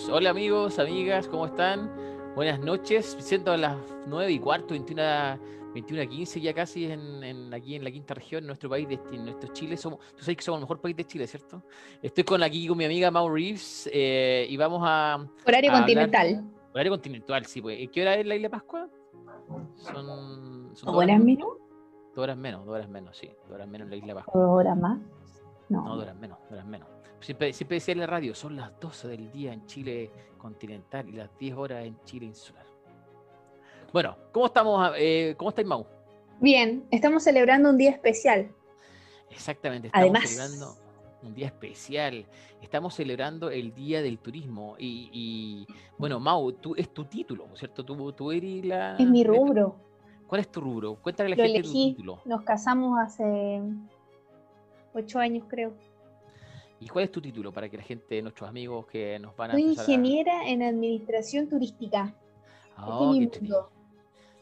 Talks. Hola amigos, amigas, ¿cómo están? Buenas noches, siendo las 9 y cuarto, 21, 21 a 15 ya casi en, aquí en la quinta región, en nuestro país, en nuestro Chile. Somos, tú sabes que somos el mejor país de Chile, ¿cierto? Estoy con aquí con mi amiga Mau Reeves eh, y vamos a... Horario continental. horario continental, sí. Pues. ¿Qué hora es la isla Pascua? Son... son ¿Dos horas menos? Dos horas menos, dos horas menos, sí. Dos horas menos en la isla Pascua. ¿Dos horas más? No. No, dos horas menos, dos horas menos. Siempre, siempre decía en la radio, son las 12 del día en Chile continental y las 10 horas en Chile insular. Bueno, ¿cómo estamos? Eh, ¿Cómo estáis, Mau? Bien, estamos celebrando un día especial. Exactamente, estamos celebrando un día especial. Estamos celebrando el Día del Turismo. Y, bueno, Mau, tú, es tu título, ¿cierto? Tú, tú eres la... Es mi rubro. ¿Cuál es tu rubro? Cuéntale a la gente tu título. Nos casamos hace ocho años, creo. ¿Y cuál es tu título para que la gente, nuestros amigos que nos van a... Soy ingeniera en administración turística. Oh, qué,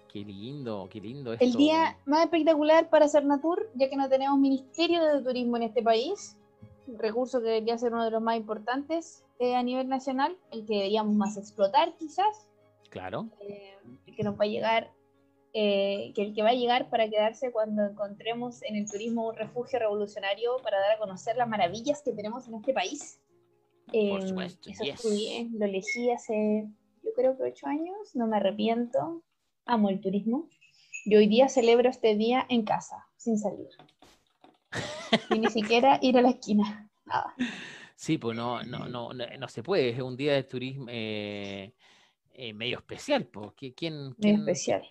qué, lindo, qué lindo. El día más espectacular para hacer Natur, ya que no tenemos ministerio de turismo en este país, recurso que debería ser uno de los más importantes eh, a nivel nacional, el que deberíamos más explotar quizás. Claro. Eh, el que nos va a llegar eh, que el que va a llegar para quedarse cuando encontremos en el turismo un refugio revolucionario para dar a conocer las maravillas que tenemos en este país. Por em, supuesto, eso estudié, lo elegí hace, yo creo que ocho años, no me arrepiento, amo el turismo. Y hoy día celebro este día en casa, sin salir. y ni siquiera ir a la esquina, nada. Sí, pues no, no, no, no, se puede, es un día de turismo eh, eh, medio especial, pues. ¿Quién, quién, medio especial.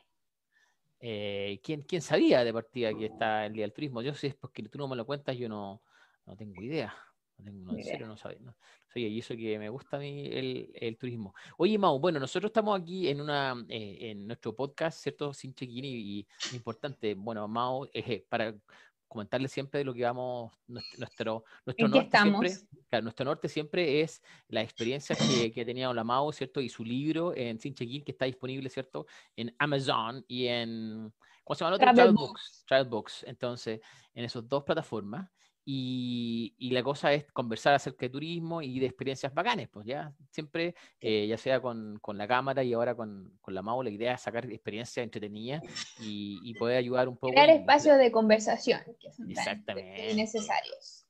Eh, ¿quién, ¿quién, sabía de partida que está el Día del Turismo? Yo sé, es porque tú no me lo cuentas, yo no, no tengo idea. No tengo, en serio, no sabía. No, y eso que me gusta a mí el, el, turismo. Oye, Mau, bueno, nosotros estamos aquí en una eh, en nuestro podcast, ¿cierto? Sin check-in y, y, importante, bueno, Mau, eh, para comentarles siempre de lo que vamos, nuestro, nuestro, norte siempre, claro, nuestro norte siempre es la experiencia que, que tenía Olamao, ¿cierto? Y su libro en Sin Check-in, que está disponible, ¿cierto? En Amazon y en, ¿cómo se llama? Otro? Travel Books. Travel Books. Entonces, en esas dos plataformas. Y, y, la cosa es conversar acerca de turismo y de experiencias bacanes, pues ya, siempre, eh, ya sea con, con, la cámara y ahora con, con la MAU, la idea es sacar experiencias entretenidas y, y poder ayudar un poco. Crear espacios de conversación que son Exactamente. necesarios.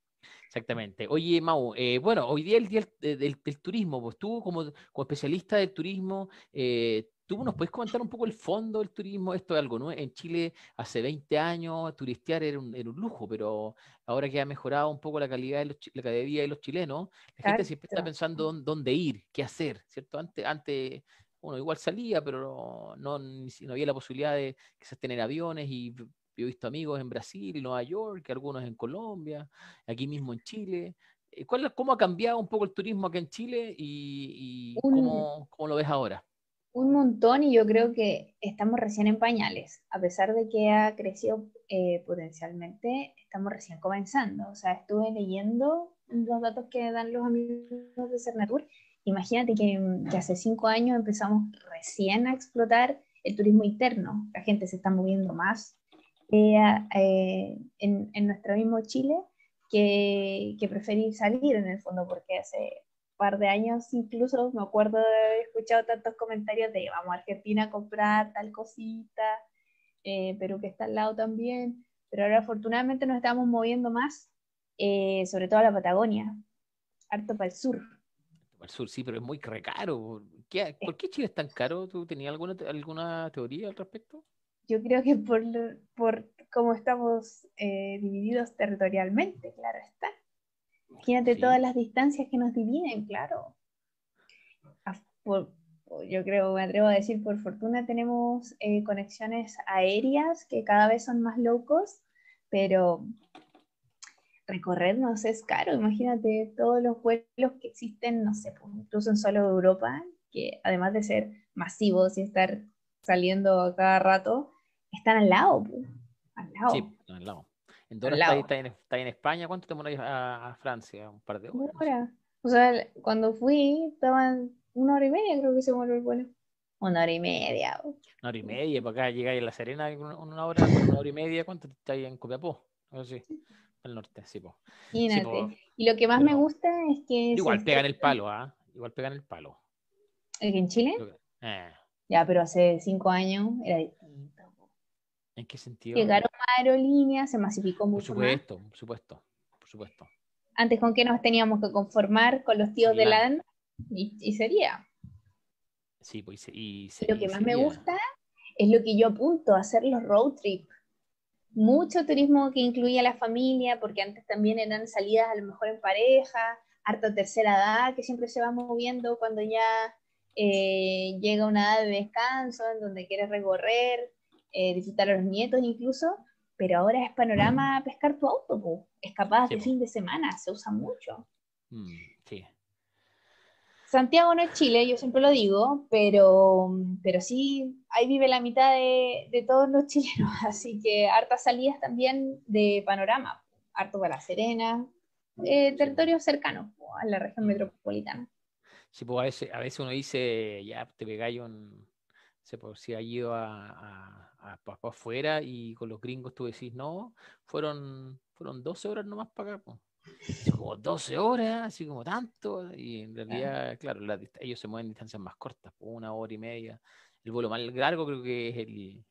Exactamente. Oye, Mau, eh, bueno, hoy día el día del, del, turismo, pues tú como, como especialista del turismo, eh, ¿Tú nos puedes comentar un poco el fondo del turismo? Esto es algo nuevo. En Chile hace 20 años turistear era un, era un, lujo, pero ahora que ha mejorado un poco la calidad de, los, la calidad de vida de los chilenos, la gente siempre está pensando dónde ir, qué hacer, ¿cierto? Antes, antes bueno, igual salía, pero no, no había la posibilidad de quizás tener aviones y yo he visto amigos en Brasil y Nueva York, algunos en Colombia, aquí mismo en Chile. Eh, ¿Cuál, ¿Cómo ha cambiado un poco el turismo acá en Chile y, y cómo, cómo lo ves ahora? Un montón y yo creo que estamos recién en pañales, a pesar de que ha crecido eh, potencialmente, estamos recién comenzando. O sea, estuve leyendo los datos que dan los amigos de Cernatur. Imagínate que, hace cinco años empezamos recién a explotar el turismo interno. La gente se está moviendo más eh, eh, en, en, nuestro mismo Chile que, que preferir salir en el fondo, porque hace par de años incluso me acuerdo de haber escuchado tantos comentarios de vamos a Argentina a comprar tal cosita, eh, pero que está al lado también. Pero ahora afortunadamente nos estamos moviendo más, eh, sobre todo a la Patagonia, harto para el sur. Para el sur, sí, pero es muy caro. ¿Qué, ¿Por qué Chile es tan caro? ¿Tú tenías alguna, alguna teoría al respecto? Yo creo que por, por cómo estamos eh, divididos territorialmente, claro está. Imagínate todas las distancias que nos dividen, claro. yo creo, me atrevo a decir, por fortuna tenemos eh, conexiones aéreas que cada vez son más locos, pero recorrernos es caro. Imagínate todos los vuelos que existen, no sé, pues, incluso en solo Europa, que además de ser masivos y estar saliendo a cada rato, están al lado, al lado. Sí, al lado. ¿En dónde está, está, en, España? ¿Cuánto te moráis a, Francia? ¿Un par de horas? Una hora. O sea, cuando fui, estaban una hora y media, creo que se muere el vuelo. Una hora y media. Una hora y media, para acá llegáis a La Serena una, una hora, una hora y media, ¿cuánto estáis en Copiapó? Sé, al norte, sí, po. Y lo que más me gusta es que... Igual pegan el palo, ¿ah? igual pegan el palo. ¿El que en Chile? Eh. Ya, pero hace cinco años era. ¿En qué sentido? Llegaron más aerolíneas, se masificó mucho Por supuesto, por supuesto, por supuesto. Antes con qué nos teníamos que conformar con los tíos de la y, y sería. Sí, pues y, Lo que más me gusta es lo que yo apunto, hacer los road trip. Mucho turismo que incluía a la familia, porque antes también eran salidas a lo mejor en pareja, harta tercera edad que siempre se va moviendo cuando ya eh, llega una edad de descanso en donde quieres recorrer, eh, disfrutar a los nietos incluso, pero ahora es panorama pescar tu auto, escapadas de fin de semana, se usa mucho. Mm, sí. Santiago no es Chile, yo siempre lo digo, pero, pero sí, ahí vive la mitad de, todos los chilenos, así que hartas salidas también de panorama, harto para La Serena, eh, territorios cercanos a la región mm. metropolitana. Sí, pues a veces, a veces uno dice, ya te pegáis un, se por si ha ido a, a, a, afuera y con los gringos tú decís, no, fueron, fueron 12 horas nomás para acá. Pues como 12 horas, así como tanto, y en realidad, claro, ellos se mueven en distancias más cortas, una hora y media. El vuelo más largo creo que es el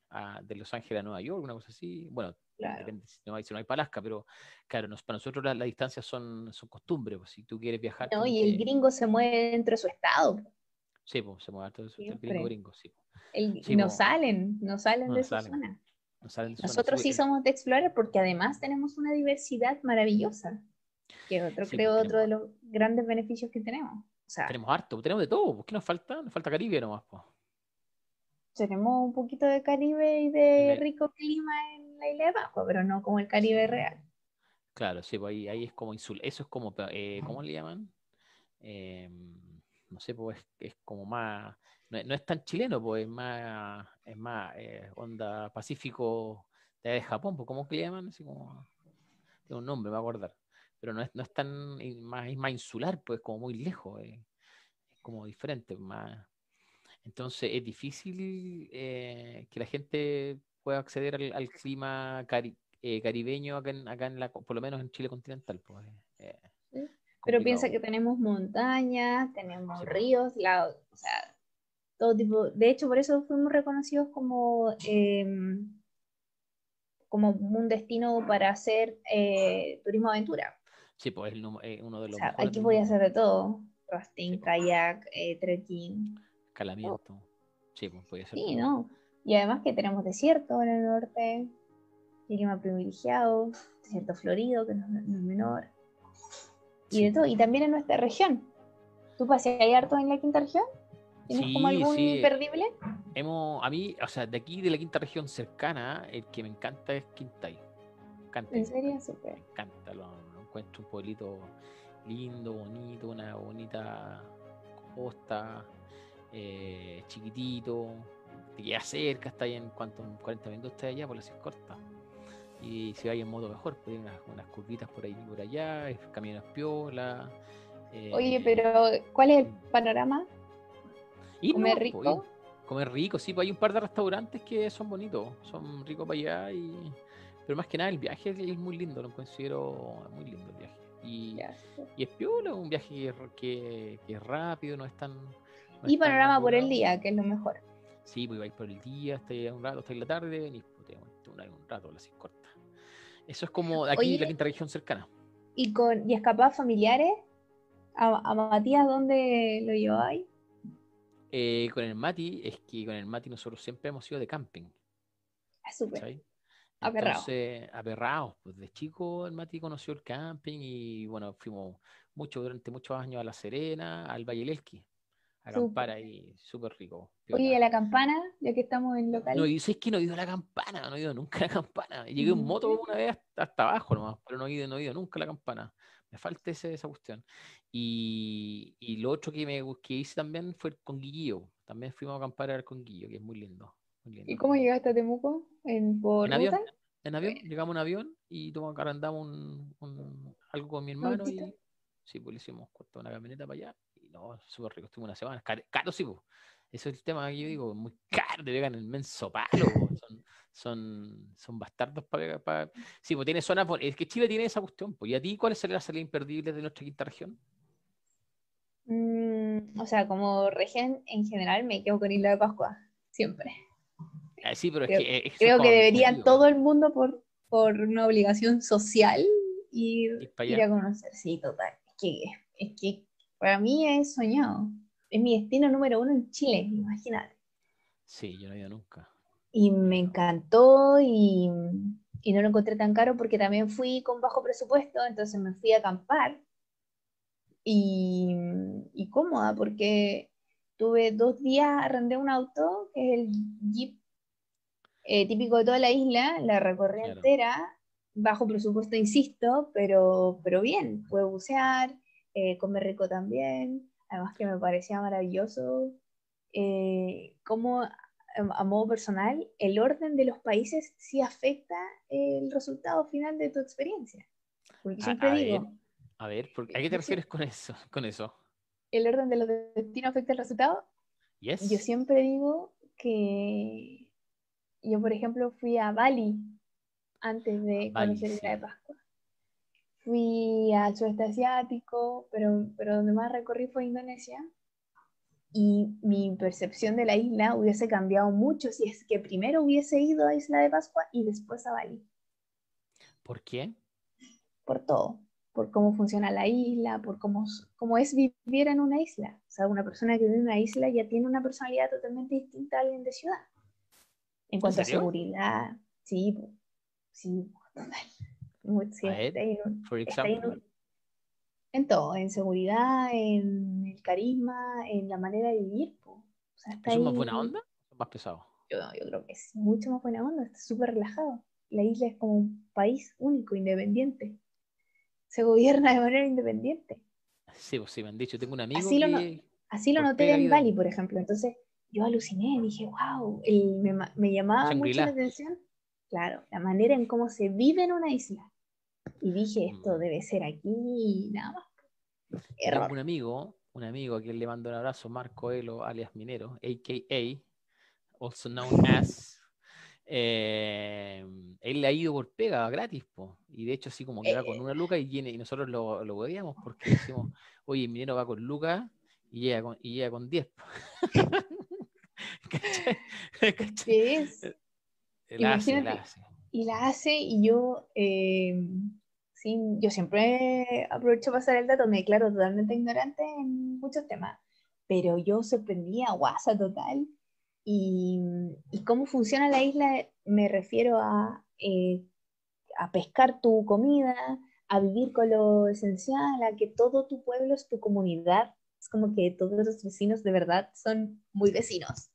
de Los Ángeles a Nueva York, una cosa así. Bueno, depende si no hay, si no hay palasca, pero claro, para nosotros las distancias son, son costumbres, pues, si tú quieres viajar. No, y el gringo se mueve dentro de su estado. Sí, pues, se mueve dentro de su el gringo gringo, sí. No, salen, no salen de su zona. Nosotros sí somos de Explorer porque además tenemos una diversidad maravillosa que otro, creo, pues, otro de los grandes beneficios que tenemos. tenemos harto, tenemos de todo. ¿Qué nos falta? Nos falta Caribe nomás. Tenemos un poquito de Caribe y de rico clima en la isla de Pascua, pero no como el Caribe real. Claro, sí, pues ahí, ahí es como insul eso es como, eh, ¿cómo le llaman? Em, no sé, pues es, como más, no, es tan chileno, pues es más, es más eh, onda Pacífico de Japón, pues ¿cómo le llaman? Así como, tiene un nombre, me voy a acordar pero no es, no es tan, más, es más insular, pues como muy lejos, eh, es como diferente, más... Entonces es difícil eh, que la gente pueda acceder al, clima eh, caribeño acá, en, acá en la, por lo menos en Chile continental. Pues, pero piensa que tenemos montañas, tenemos ríos, la, o sea, todo tipo. De hecho, por eso fuimos reconocidos como em, como un destino para hacer turismo aventura. Sí, pues es eh, uno de los. O sea, aquí voy a hacer de todo: rafting, kayak, eh, trekking. Escalamiento. Sí, pues puede ser. Sí, ¿no? Y además que tenemos desierto en el norte, clima privilegiado, desierto florido, que no, es menor. Y de todo. Y también en nuestra región. ¿Tú paseas harto en la quinta región? ¿Tienes como algún imperdible? Hemos, a mí, o sea, de aquí de la quinta región cercana, el que me encanta es Quintay. ¿En serio? Súper. Me encanta, lo, encuentro un pueblito lindo, bonito, una bonita costa, eh, chiquitito, te queda cerca, está ahí en cuanto 40 minutos de allá, por las corta. Y si hay en modo mejor, pues unas, unas curvitas por ahí y por allá, caminos piola. Eh, Oye, pero ¿cuál es el panorama? Y ¿Comer pues, rico? comer rico, sí, pues hay un par de restaurantes que son bonitos, son ricos para allá y pero más que nada el viaje es muy lindo, lo considero muy lindo el viaje. Y, y es piola, un viaje que, que, es rápido, no es tan... y panorama por el día, que es lo mejor. Sí, pues vais por el día, hasta un rato, hasta la tarde, venís pues, un rato, así corta. Eso es como aquí la quinta región cercana. ¿Y con y escapadas familiares? ¿A, Matías dónde lo lleváis? Eh, con el Mati, es que con el Mati nosotros siempre hemos ido de camping. Es ah, súper. Entonces, aperrados. Pues de chico el Mati conoció el camping y bueno, fuimos mucho durante muchos años a La Serena, al Valle a acampar ahí, súper rico. Oye, ¿a la campana? Ya que estamos en local. No, dices que no he ido a la campana, no he ido nunca a la campana. Llegué en moto una vez hasta, abajo nomás, pero no he ido, no he ido nunca a la campana. Me falta ese, esa cuestión. Y, y, lo otro que, me, que hice también fue con Guillo. También fuimos a acampar al Conguillo, que es muy lindo. ¿Y cómo llegaste a Temuco? ¿En, por avión? En avión, llegamos en avión y tomamos, arrendamos un, algo con mi hermano y sí, pues le hicimos una camioneta para allá y no, súper rico, estuvimos una semana, caro, sí, pues. Eso es el tema que yo digo, muy caro, te pegan el menso palo, son, son, son, bastardos para, para... Sí, pues tiene zona, es que Chile tiene esa cuestión, pues. ¿Y a ti cuál es la salida imperdible de nuestra quinta región? Mm, o sea, como región en general me quedo con Isla de Pascua, siempre. Ah, sí, pero creo, es que, es creo que debería todo el mundo por, por una obligación social ir, Ir a conocer. Sí, total. Es que, es que para mí es soñado. Es mi destino número uno en Chile, imagínate. Sí, yo no he ido nunca. Y me encantó y, y no lo encontré tan caro porque también fui con bajo presupuesto, entonces me fui a acampar y, y cómoda porque tuve dos días, arrendé un auto, que es el Jeep eh, típico de toda la isla, la recorrí Claro. entera, bajo presupuesto, insisto, pero, pero bien, pude bucear, eh, comer rico también, además que me parecía maravilloso eh, cómo a modo personal, el orden de los países sí afecta el resultado final de tu experiencia. Porque A, siempre a digo, ver, a ver, ¿por- ¿a qué te sé- refieres con eso? Con eso? el orden de los destinos afecta el resultado. Yes. Yo siempre digo que yo, por ejemplo, fui a Bali antes de Bali, conocer sí. de Pascua. Fui al sudeste asiático, pero, pero donde más recorrí fue Indonesia. Y mi percepción de la isla hubiese cambiado mucho si es que primero hubiese ido a Isla de Pascua y después a Bali. ¿Por qué? por todo, por cómo funciona la isla, por cómo, cómo es vivir en una isla. O sea, una persona que vive en una isla ya tiene una personalidad totalmente distinta a alguien de ciudad. En cuanto a seguridad, sí, sí, total. Muy- sí, está está en, todo, en seguridad, en el carisma, en la manera de vivir. po. O sea, está ¿Son más ahí- buena onda o más pesados? Yo, yo creo que es mucho más buena onda, está súper relajado. La isla es como un país único, independiente. Se gobierna de manera independiente. Sí, pues sí, me han dicho. Tengo un amigo Así lo que... Así lo noté en Bali, por ejemplo. Entonces yo aluciné, dije, wow, me, me llamaba mucho la atención, claro, la manera en cómo se vive en una isla. Y dije, esto Mm. debe ser aquí y nada más. Error. un amigo, un amigo a quien le mando un abrazo, Marco Elo, alias Minero, a.k.a., also known as. eh, él le ha ido por pega gratis, po. y de hecho así como que va con una luca y, viene, y nosotros lo, lo odiamos porque decimos, oye, Minero va con luca y llega con, y llega con 10. po". ¿Cachai? ¿Cachai? ¿Qué es? La hace, la hace. Y la hace y yo, eh, sí, yo siempre aprovecho para pasar el dato, me declaro totalmente ignorante en muchos temas, pero yo sorprendía, guasa total. Y, y cómo funciona la isla, me refiero a, eh, a pescar tu comida, a vivir con lo esencial, a que todo tu pueblo es tu comunidad. Es como que todos los vecinos de verdad son muy vecinos.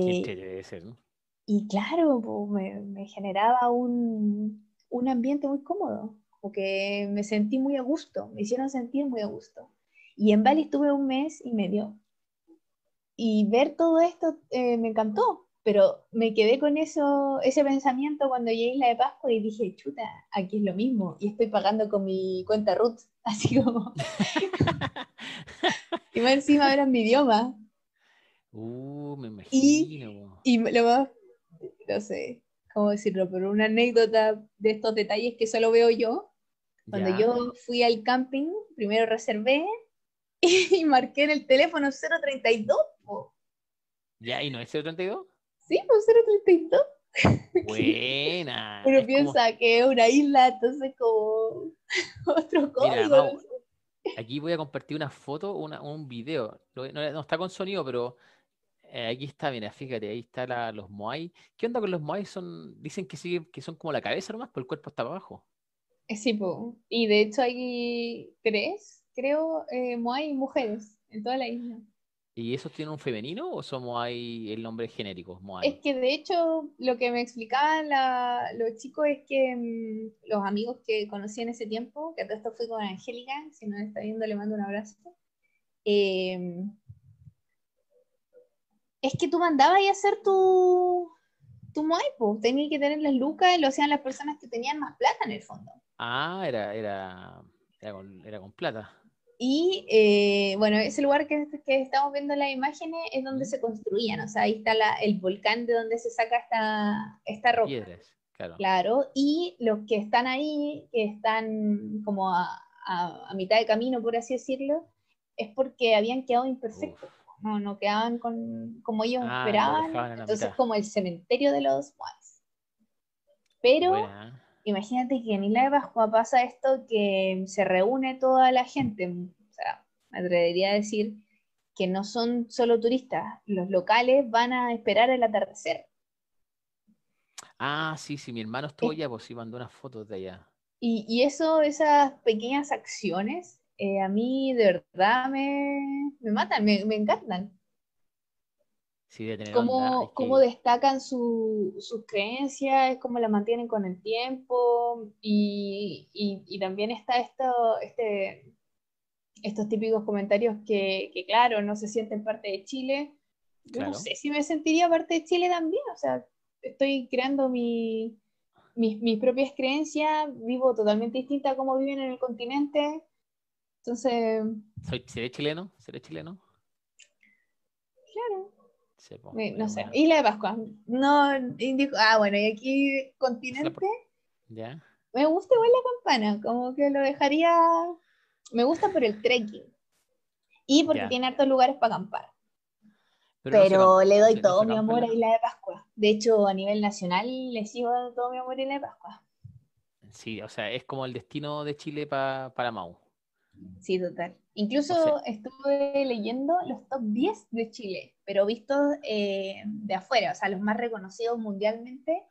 Qué Eh, debe ser, ¿no? y claro, po, me, me generaba un, un ambiente muy cómodo, porque me sentí muy a gusto, me hicieron sentir muy a gusto. Y en Bali estuve un mes y medio. Y ver todo esto eh, me encantó, pero me quedé con eso, ese pensamiento cuando llegué a Isla de Pascua y dije, chuta, aquí es lo mismo, y estoy pagando con mi cuenta Root, así como, y más encima era mi idioma. Uh, me Y- imagino. po. Y lo más, no sé cómo decirlo, pero una anécdota de estos detalles que solo veo yo. Cuando Ya. yo fui al camping, primero reservé y marqué en el teléfono 032. po. ¿Ya? ¿Y no es 032? Sí, pues 032. Buena. Uno es como- piensa que es una isla, entonces como otro código. Sé. Aquí voy a compartir una foto, una, un video. No, no está con sonido, pero eh, aquí está, mira, fíjate, ahí está la- los Moai. ¿Qué onda con los Moai? Son, dicen que sí, que son como la cabeza nomás, pero el cuerpo está abajo. Eh, Sí, po. y de hecho hay tres, creo, eh, Moai mujeres en toda la isla. ¿Y esos tienen un femenino o son Moai el nombre genérico? Moai. Es que de hecho lo que me explicaban la- los chicos es que mm, los amigos que conocí en ese tiempo, que todo esto fue con Angélica, si nos está viendo le mando un abrazo, eh, es que tú mandabas a hacer tu, tu Moai, po. tenías que tener las lucas, lo hacían las personas que tenían más plata en el fondo. Ah, era, era, era, con, era con plata. Y eh, bueno, ese lugar que, que estamos viendo en las imágenes es donde se construían, o sea, ahí está la- el volcán de donde se saca esta, esta roca. Piedras, claro. Claro, y los que están ahí, que están como a, a- a mitad de camino, por así decirlo, es porque habían quedado imperfectos. No, no quedaban con, como ellos Ah, esperaban. Entonces, mitad. como el cementerio de los Moais. Pero Buena, imagínate que en Isla de Pascua pasa esto que se reúne toda la gente. O sea, me atrevería a decir que no son solo turistas, los locales van a esperar el atardecer. Ah, sí, sí, mi hermano estuvo allá, pues sí, mandó unas fotos de allá. Y, y eso, esas pequeñas acciones, eh, a mí de verdad me, me matan, me, me encantan. Sí, debe tener onda, Cómo, que cómo destacan su- sus creencias, cómo las mantienen con el tiempo. Y, y- y también está esto, este, estos típicos comentarios que, que, claro, no se sienten parte de Chile. Yo no sé si me sentiría parte de Chile también, o sea, estoy creando mi, mis, mis propias creencias, vivo totalmente distinta a cómo viven en el continente. Entonces, Soy, ¿Seré chileno? ¿Seré chileno? claro, Sí, no sé. Isla de Pascua, no indico, ah, bueno, y aquí continente, ¿Ya? me gusta igual la campana, como que lo dejaría, me gusta por el trekking y porque Ya. tiene hartos lugares para acampar. Pero, le doy no todo mi amor a Isla de Pascua. De hecho, a nivel nacional le sigo dando todo mi amor a Isla de Pascua. Sí, o sea, es como el destino de Chile pa- para Mau. Sí, total. Incluso O estuve leyendo los top 10 de Chile, pero vistos eh, de afuera, o sea, los más reconocidos mundialmente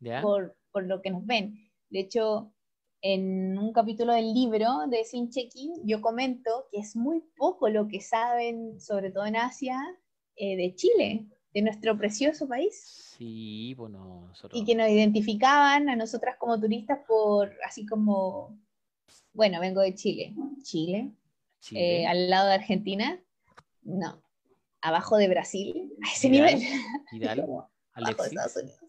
¿Ya? por, por lo que nos ven. De hecho, en un capítulo del libro de Sin Check-in, yo comento que es muy poco lo que saben, sobre todo en Asia, eh, de Chile, de nuestro precioso país. Sí, bueno, nosotros. y que nos identificaban a nosotras como turistas por, así como, bueno, vengo de Chile. Chile, Chile. eh, al lado de Argentina, no, abajo de Brasil, a ese nivel, de Alexis. Estados Unidos.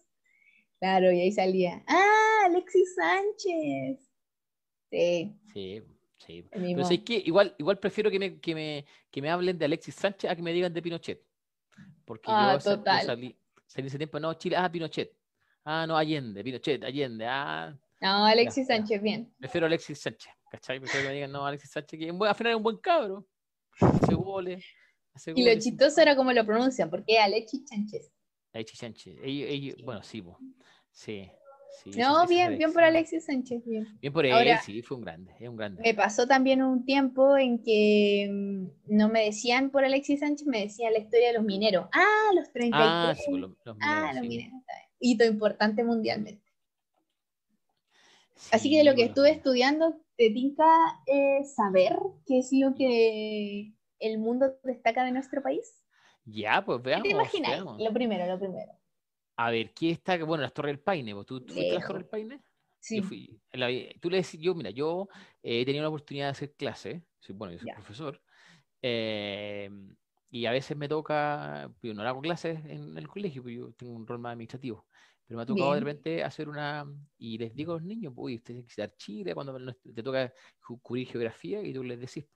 Claro, y ahí salía, ah, Alexis Sánchez. Sí, Sí, sí. Pero sé que igual, igual prefiero que me, que, me, que me hablen de Alexis Sánchez a que me digan de Pinochet. Porque Ah, yo, total. salí, salí ese tiempo, no, Chile, ah, Pinochet. Ah, no, Allende, Pinochet, Allende. Ah, No, Alexis Ya, ya. Sánchez, bien. prefiero Alexis Sánchez. ¿Cachai? Prefiero que me digan, no, Alexis Sánchez, que es al final es un buen cabro. Hace goles. Hace Y lo chistoso era cómo lo pronuncian, porque Alexis Sánchez. Alexis Sánchez. Ellos- ellos- bueno, sí, po. sí. No, es bien, bien por Alexis Sánchez, bien. Bien por él, Ahora- sí, fue un grande, es un grande. Me pasó también un tiempo en que mm, no me decían por Alexis Sánchez, me decían la historia de los mineros. Ah, los 33. Ah, sí, los, los ah, mineros, los mineros. está bien. Hito importante mundialmente. Así que de lo que bueno, estuve estudiando, te tinca eh, saber qué es lo que el mundo destaca de nuestro país. Ya, pues ¿Qué veamos. te imagináis? veamos. Lo primero, lo primero. A ver, ¿qué está? Bueno, las Torres del Paine. pues, ¿Tú, tú fuiste a las. Torres del Paine? Sí. Yo fui. la tú le decís, yo, mira, yo eh, he tenido la oportunidad de hacer clase. soy- bueno, yo soy Ya. profesor. eh, y a veces me toca, yo no hago clases en el colegio, porque yo tengo un rol más administrativo. Pero me ha tocado de repente hacer una. Y les digo a los niños, uy, ustedes tienen que visitar Chile cuando te toca cubrir geografía y tú les decís,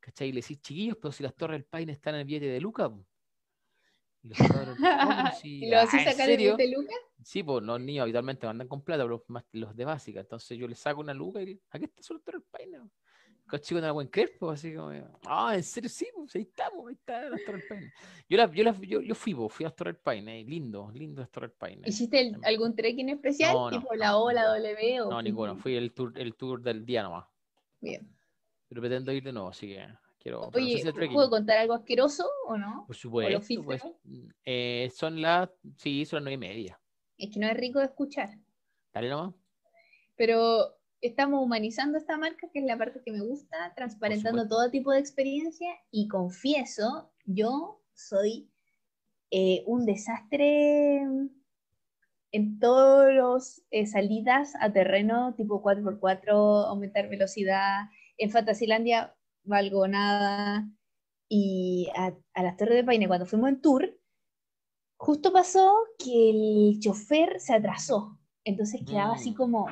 ¿cachai? Y le decís, chiquillos, pero si las Torres del Paine están en el billete de Luca. po". Y los cabros, "No, pero si- ¿Y lo así "Ah, ¿en sacar el serio?". de Lucas? Sí, pues los niños habitualmente mandan con plata, pero más los de básica. Entonces yo les saco una luca y aquí está solo el Paine. po". Los chicos no la pueden creer, pues así como, ah, en serio, sí, pues ahí estamos, ahí está del Paine. Yo, la, yo, la, yo, yo fui, pues, fui a las Torres del Paine, lindo, lindo las Torres del Paine. ¿Hiciste el- algún trekking especial? No, no, tipo la O, la. W? o No, ninguno, fui el tour, el tour del día nomás. Bien. Pero pretendo ir de nuevo, así que quiero. pero no sé Oye, si. ¿puedo contar algo asqueroso o no? Por supuesto, pues, eh, son las, sí, son las nueve y media. Es que no es rico de escuchar. Dale nomás. Pero estamos humanizando esta marca, que es la parte que me gusta, transparentando todo tipo de experiencia y confieso, yo soy eh, un desastre en todos los eh, salidas a terreno tipo 4x4, aumentar velocidad. En Fantasilandia valgo nada. Y a, a las Torres de Paine, cuando fuimos en tour, justo pasó que el chofer se atrasó. Entonces quedaba así Mm. como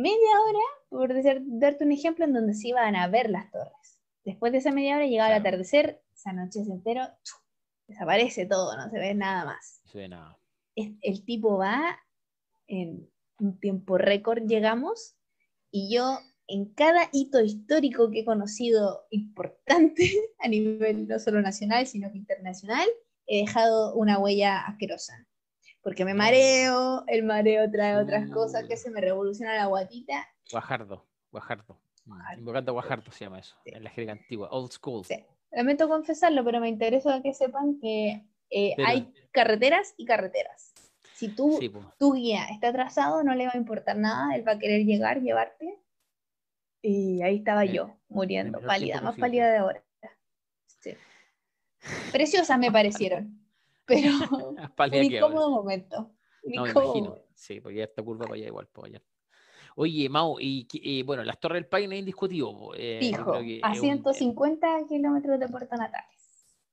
media hora, por decir- darte un ejemplo, en donde se iban a ver las torres. Después de esa media hora llegaba el Claro. atardecer, se anochece entero, ¡chu! desaparece todo, no se ve nada más. No se ve nada. Es- El tipo va, en un tiempo récord llegamos, y yo en cada hito histórico que he conocido importante a nivel no solo nacional, sino que internacional, he dejado una huella asquerosa. Porque me mareo, el mareo trae otras cosas que se me revoluciona la guatita. Guajardo, Guajardo. Mm, Invocando Guajardo se llama eso, en la jerga antigua, old school. Sí. Lamento confesarlo, pero me interesa que sepan que eh, hay carreteras y carreteras. Si tú, tu guía está atrasado, no le va a importar nada, él va a querer llegar, llevarte. Y ahí estaba yo, muriendo, pálida, más pálida de ahora. Sí. Preciosas me parecieron, pero un incómodo momento. No, me imagino. Sí, porque ya esta curva para allá igual, para allá. Oye, Mau, y, bueno, las Torres del Paine es indiscutivo. Eh, Fijo, a 150 eh, kilómetros de Puerto Natales.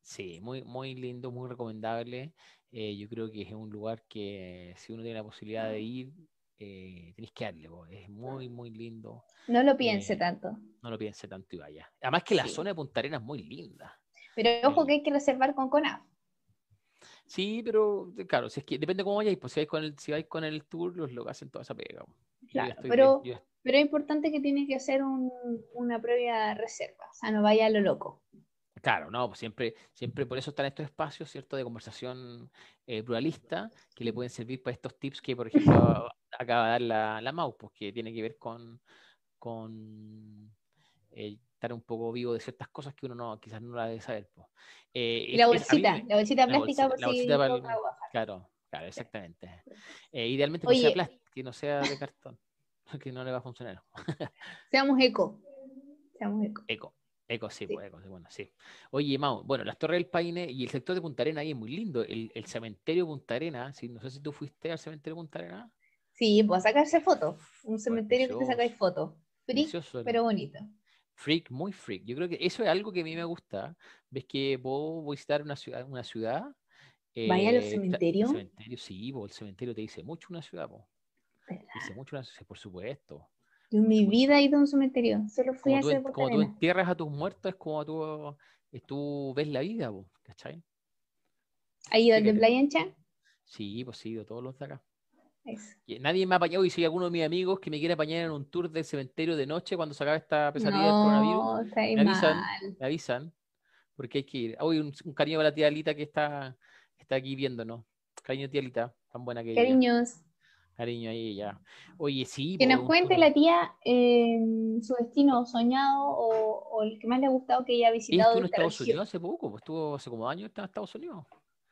Sí, muy, muy lindo, muy recomendable. Eh, yo creo que es un lugar que si uno tiene la posibilidad de ir, eh, tenéis que darle, es muy, muy lindo. No lo piense eh, tanto. No lo piense tanto y vaya. Además que la zona de Punta Arenas es muy linda. Pero ojo que hay que reservar con CONAF. Sí, pero claro, si es que depende cómo vayáis, pues si vais con el, si vais con el tour, los lo hacen toda esa pega. Claro, pero, pero es importante que tiene que hacer una previa reserva, o sea, no vaya a lo loco. Claro, no, pues siempre, siempre por eso están estos espacios, ¿cierto?, de conversación eh, pluralista que le pueden servir para estos tips que, por ejemplo, acaba de dar la, la Mau, pues que tiene que ver con, con eh, estar un poco vivo de ciertas cosas que uno no, quizás no la debe saber. Pues. Eh, y la bolsita, la bolsita plástica por si Claro, claro, exactamente. idealmente que no sea plástica, que no sea de cartón, que no le va a funcionar. Seamos eco. Seamos eco. Eco. Eco, sí, pues, eco, bueno, sí. Oye, Mau, bueno, las Torres del Paine y el sector de Punta Arena ahí es muy lindo. El, el cementerio de Punta Arena, ¿sí? no sé si tú fuiste al cementerio de Punta Arena. Sí, pues sacarse fotos. Un cementerio que te sacáis fotos. Freak, pero bonito. Freak, muy freak. Yo creo que eso es algo que a mí me gusta. Ves que vos visitar una ciudad, una ciudad. Vaya a los cementerios. cementerio, sí, el cementerio te dice mucho una ciudad, po. Dice mucho una ciudad, por supuesto. Yo en mi vida he ido a un cementerio, solo fui como a ese tú, Como tú entierras a tus muertos, es como tú, tú ves la vida, ¿cachai? ¿Ha ido el de Playa Ancha? Sí, pues sí, de todos los de acá. Nadie me ha apañado y hay alguno de mis amigos que me quiere apañar en un tour del cementerio de noche cuando se acabe esta pesadilla del coronavirus, me avisan, me avisan, porque hay que ir. Hoy un, cariño para la tía Alita que está, está aquí viéndonos. Cariño tía Alita, tan buena que Cariños cariño ahí ya. Oye, sí. Que nos cuente la tía eh, su destino soñado o, el que más le ha gustado que haya visitado. Estuvo en Estados Unidos hace poco, pues estuvo hace como años en Estados Unidos.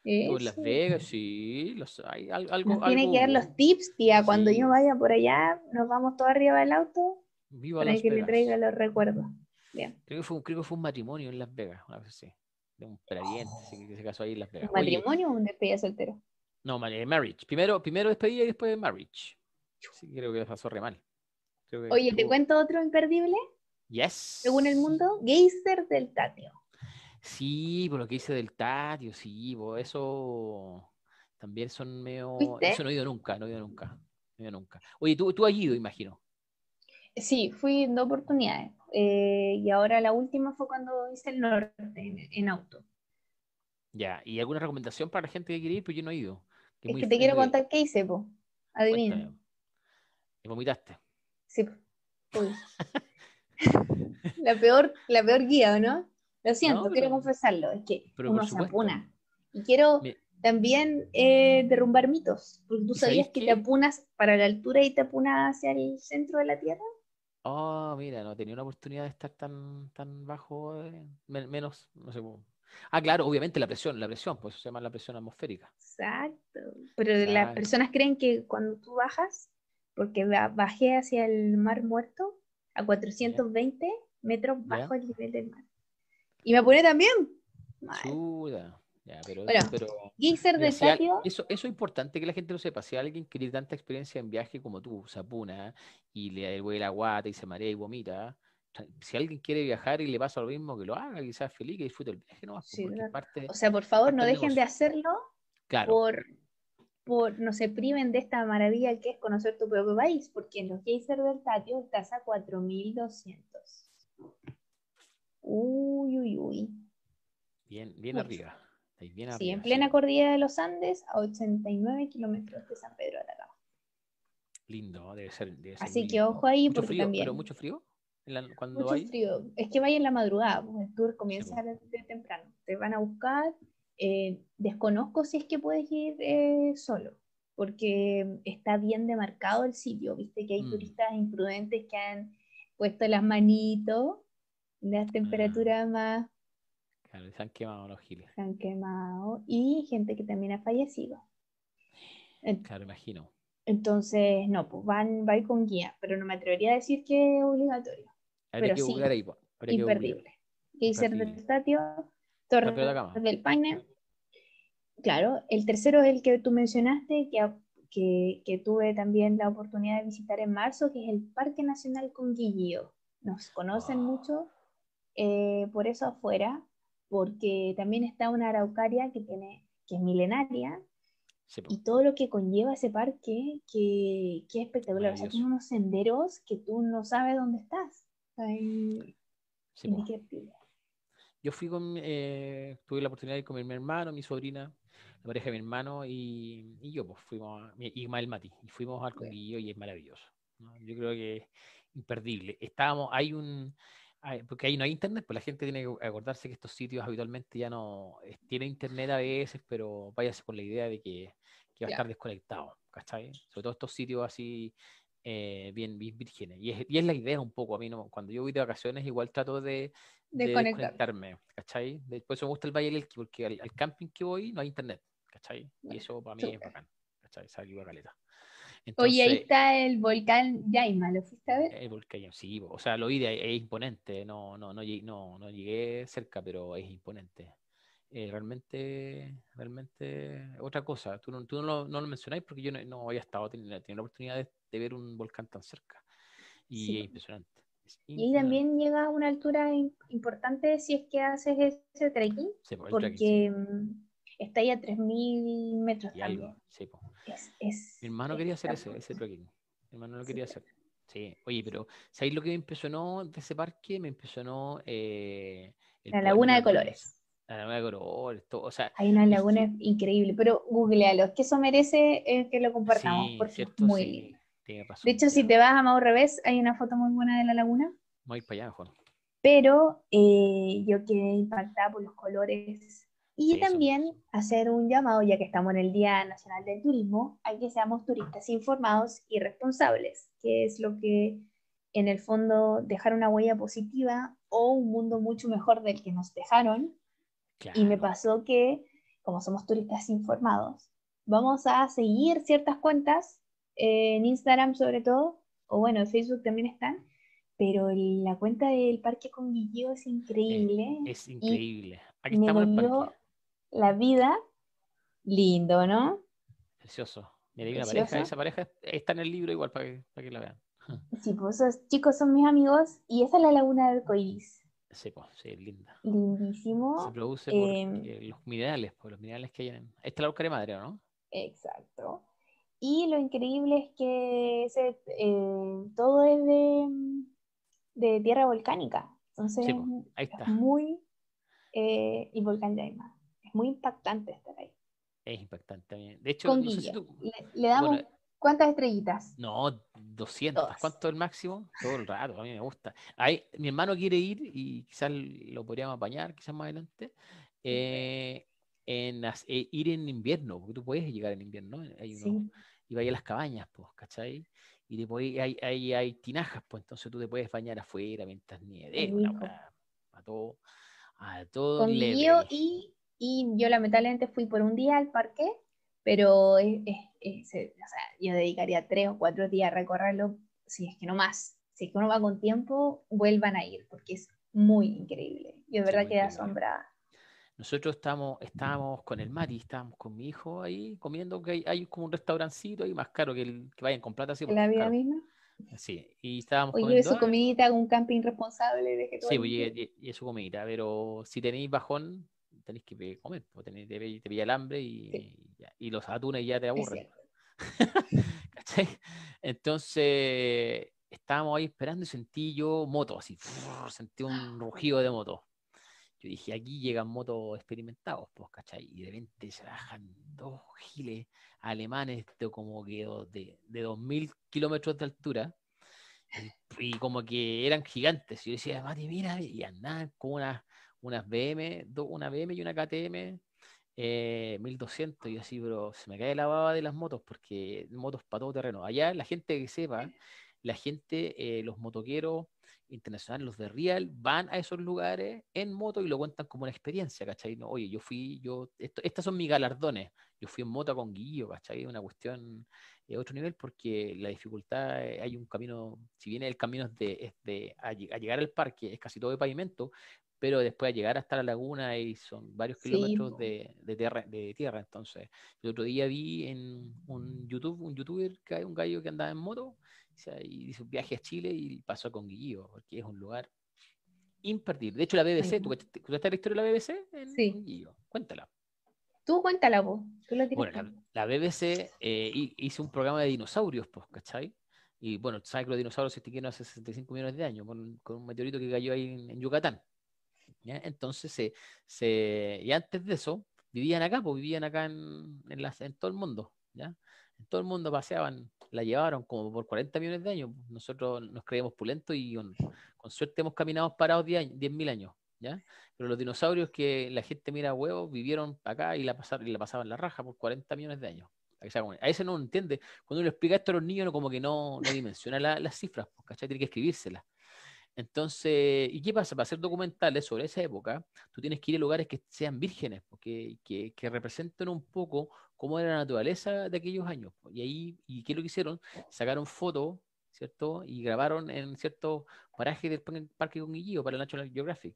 En Las Vegas, sí. Los, hay, algo, nos tiene que dar los tips, tía. Cuando yo vaya por allá, nos vamos todos arriba del auto. Viva para que le traiga los recuerdos. Bien. Creo que, fue, creo que fue un matrimonio en Las Vegas, una vez así. De un pariente que se casó ahí en Las Vegas. ¿Un matrimonio o un despedida soltero? No, marriage. Primero, primero despedida y después marriage. Sí, creo que pasó re mal. Oye, ¿te cuento otro imperdible? Yes. Según el mundo, Geyser del Tatio. Sí, por lo que dice del Tatio, sí, eso también son medio. Eso no he ido nunca, no he ido nunca. No he ido nunca. Oye, tú, tú has ido, imagino. Sí, fui en dos oportunidades. Eh, y ahora la última fue cuando hice el norte en, auto. Ya, ¿y alguna recomendación para la gente que quiere ir? Pues yo no he ido. es que te quiero contar qué hice, po. Adivina. ¿Y vomitaste? Sí. la, peor, la peor guía, no? Lo siento, quiero confesarlo. Es que uno se apuna. Y quiero también eh, derrumbar mitos. Porque tú sabías que te apunas para la altura y te apunas hacia el centro de la Tierra. Oh, mira, no tenía una oportunidad de estar tan, tan bajo, eh, menos, no sé cómo. Ah, claro, obviamente la presión, la presión, pues se llama la presión atmosférica. Exacto. Pero las personas creen que cuando tú bajas, porque bajé hacia el mar muerto a 420 metros bajo el nivel del mar. Y me pone también. Ya, pero, bueno, pero de si eso, eso es importante que la gente lo sepa. Si alguien quiere tanta experiencia en viaje como tú, se apuna y le duele la guata y se marea y vomita, si alguien quiere viajar y le pasa lo mismo, que lo haga, quizás feliz, que disfrute el viaje, ¿no? o sea, por favor, no dejen de hacerlo por, por, no se priven de esta maravilla que es conocer tu propio país, porque en los geysers del Tatio estás a 4200. Uy, uy, uy. Bien, bien arriba. Bien sí, en plena cordillera de los Andes, a 89 kilómetros de San Pedro de Atacama. Lindo, debe ser. Así que ojo ahí, ¿Mucho porque frío, también. ¿Pero mucho frío? cuando mucho frío. Es que vaya en la madrugada, pues, el tour comienza desde temprano. Te van a buscar. Eh, desconozco si es que puedes ir eh, solo, porque está bien demarcado el sitio. Viste que hay mm. turistas imprudentes que han puesto las manitos, las temperaturas ah. más. Claro, se han quemado los giles. Se han quemado. Y gente que también ha fallecido. Claro, imagino. Entonces, no, pues van, va con guía, pero no me atrevería a decir que es obligatorio. pero sí, imperdible. Geyser del Statio, Torre del Paine. Claro, el tercero es el que tú mencionaste, que, que, tuve también la oportunidad de visitar en marzo, que es el Parque Nacional Conguillío. Nos conocen mucho eh, por eso afuera, porque también está una araucaria que, tiene, que es milenaria, y todo lo que conlleva ese parque, que, es espectacular. O sea, tiene unos senderos que tú no sabes dónde estás. Yo fui con, eh, tuve la oportunidad de ir con mi hermano, mi sobrina, la pareja de mi hermano y, yo, pues fuimos, y Ismael Mati, y fuimos al Conguillo y es maravilloso. Yo creo que es imperdible. Estábamos, hay un, porque ahí no hay internet, pues la gente tiene que acordarse que estos sitios habitualmente ya no tienen internet a veces, pero váyase con la idea de que, va a estar desconectado, ¿cachai? Sobre todo estos sitios así eh, bien, bien vírgenes. Y es, y es, la idea un poco, a mí no, cuando yo voy de vacaciones igual trato de, de, desconectarme, ¿cachai? Después me gusta el Valle del Elqui, porque al, camping que voy no hay internet, ¿cachai? Y eso para mí es bacán, ¿cachai? Salgo caleta. Oye, ahí está el volcán Yaima, ¿lo fuiste a ver? El volcán sí, o sea, lo vi, es imponente, no, no, no, no, no llegué cerca, pero es imponente. Eh, realmente, realmente otra cosa. Tú no, tú no, lo, mencionáis porque yo no, había estado teniendo, la oportunidad de, ver un volcán tan cerca. Y es impresionante. y también llega a una altura importante si es que haces ese trekking, sí, porque mm, está ahí a 3.000 metros Sí, Mi hermano quería hacer ese, ese trekking. Mi hermano lo quería hacer. Sí, oye, pero ¿sabéis lo que me impresionó de ese parque? Me impresionó eh, la laguna de colores. La laguna de colores, todo, o sea, hay una laguna increíble, pero googlealo, que eso merece eh, que lo compartamos, porque es muy lindo. de hecho, si te vas a Mau Revés, hay una foto muy buena de la laguna. Muy para allá, Juan. Pero eh, yo quedé impactada por los colores y también hacer un llamado, ya que estamos en el Día Nacional del Turismo, a que seamos turistas informados y responsables, que es lo que en el fondo dejar una huella positiva o un mundo mucho mejor del que nos dejaron. Y me pasó que, como somos turistas informados, vamos a seguir ciertas cuentas, en Instagram sobre todo, o bueno, en Facebook también están, pero la cuenta del Parque Conguillío es increíble. Es, increíble. Aquí estamos en el parque la vida, lindo, ¿no? Precioso. Mira, hay una pareja, esa pareja está en el libro igual para que, para que la vean. Sí, pues esos chicos son mis amigos y esa es la laguna del Coiris. Sí, pues, sí, linda. Lindísimo. Se produce por em, los minerales, por los minerales que hay en... Esta es la Araucaria Madre, ¿no? Exacto. Y lo increíble es que ese, eh, todo es de, de, tierra volcánica. Entonces, sí, pues, ahí está. muy... Eh, y volcán Yaima muy impactante estar ahí. Es impactante también. De hecho, le, damos cuántas estrellitas. No, 200. ¿Cuánto es el máximo? Todo el rato, a mí me gusta. Ahí, mi hermano quiere ir y quizás lo podríamos apañar, quizás más adelante. Eh, en eh, ir en invierno, porque tú puedes llegar en invierno. Hay uno, Y vaya a las cabañas, pues, ¿cachai? Y después hay, hay, hay, tinajas, pues entonces tú te puedes bañar afuera mientras nieve. A todo, a todo Con y y yo lamentablemente fui por un día al parque, pero yo dedicaría tres o cuatro días a recorrerlo, si es que no más. Si es que uno va con tiempo, vuelvan a ir, porque es muy increíble. Yo de verdad quedé asombrada. Nosotros estamos, estábamos con el Mari, estábamos con mi hijo ahí comiendo, que hay, como un restaurancito ahí más caro que el que vayan con plata. Así, ¿La vida misma? Sí, y estábamos Oye, su comidita, un camping responsable. De que sí, pues, y, y, su comidita, pero si tenéis bajón, tenéis que comer, pues te, te, pilla el hambre y, y, los atunes ya te aburren. Entonces, estábamos ahí esperando y sentí yo moto, así, sentí un rugido de moto. Yo dije, aquí llegan motos experimentados, pues, ¿cachai? Y de repente se bajan dos giles alemanes de como que de, de 2.000 kilómetros de altura y, como que eran gigantes. Y yo decía, Mati, mira, y andaban con unas, unas BM, una BM y una KTM eh, 1200 y así, pero se me cae la baba de las motos porque motos para todo terreno. Allá la gente que sepa, la gente, eh, los motoqueros internacionales, los de Real, van a esos lugares en moto y lo cuentan como una experiencia, ¿cachai? No, oye, yo fui, yo, esto, estas son mis galardones. Yo fui en moto con Guillo, ¿cachai? Una cuestión de otro nivel porque la dificultad, eh, hay un camino, si bien el camino es de, de a, llegar al parque, es casi todo de pavimento, pero después a llegar hasta la laguna y son varios kilómetros de, tierra, de tierra. Entonces, el otro día vi en un YouTube, un youtuber que hay un gallo que andaba en moto y hizo un viaje a Chile y pasó con Guillo, porque es un lugar imperdible. De hecho, la BBC, ¿tú escuchaste la historia de la BBC? En sí. Cuéntala. Tú cuéntala vos. bueno, la, BBC eh, hizo un programa de dinosaurios, pues, ¿cachai? Y bueno, sabes que los dinosaurios se extinguieron hace 65 millones de años con, un meteorito que cayó ahí en Yucatán. Entonces, se, se, y antes de eso, vivían acá, pues vivían acá en, en, en todo el mundo, ¿ya? En todo el mundo paseaban, la llevaron como por 40 millones de años. Nosotros nos creíamos pulentos y con, suerte hemos caminado parados 10.000 años, ¿ya? Pero los dinosaurios que la gente mira huevos vivieron acá y la, pasaron, y la pasaban la raja por 40 millones de años. A ese no entiende. Cuando uno le explica esto a los niños, como que no, no dimensiona las cifras, pues, ¿cachai? Tiene que escribírselas. Entonces, ¿y qué pasa? Para hacer documentales sobre esa época, tú tienes que ir a lugares que sean vírgenes, porque, que, que representen un poco cómo era la naturaleza de aquellos años. Y ahí, ¿y qué es lo que hicieron? Sacaron fotos, ¿cierto? Y grabaron en ciertos parajes del Parque Conguillío para National Geographic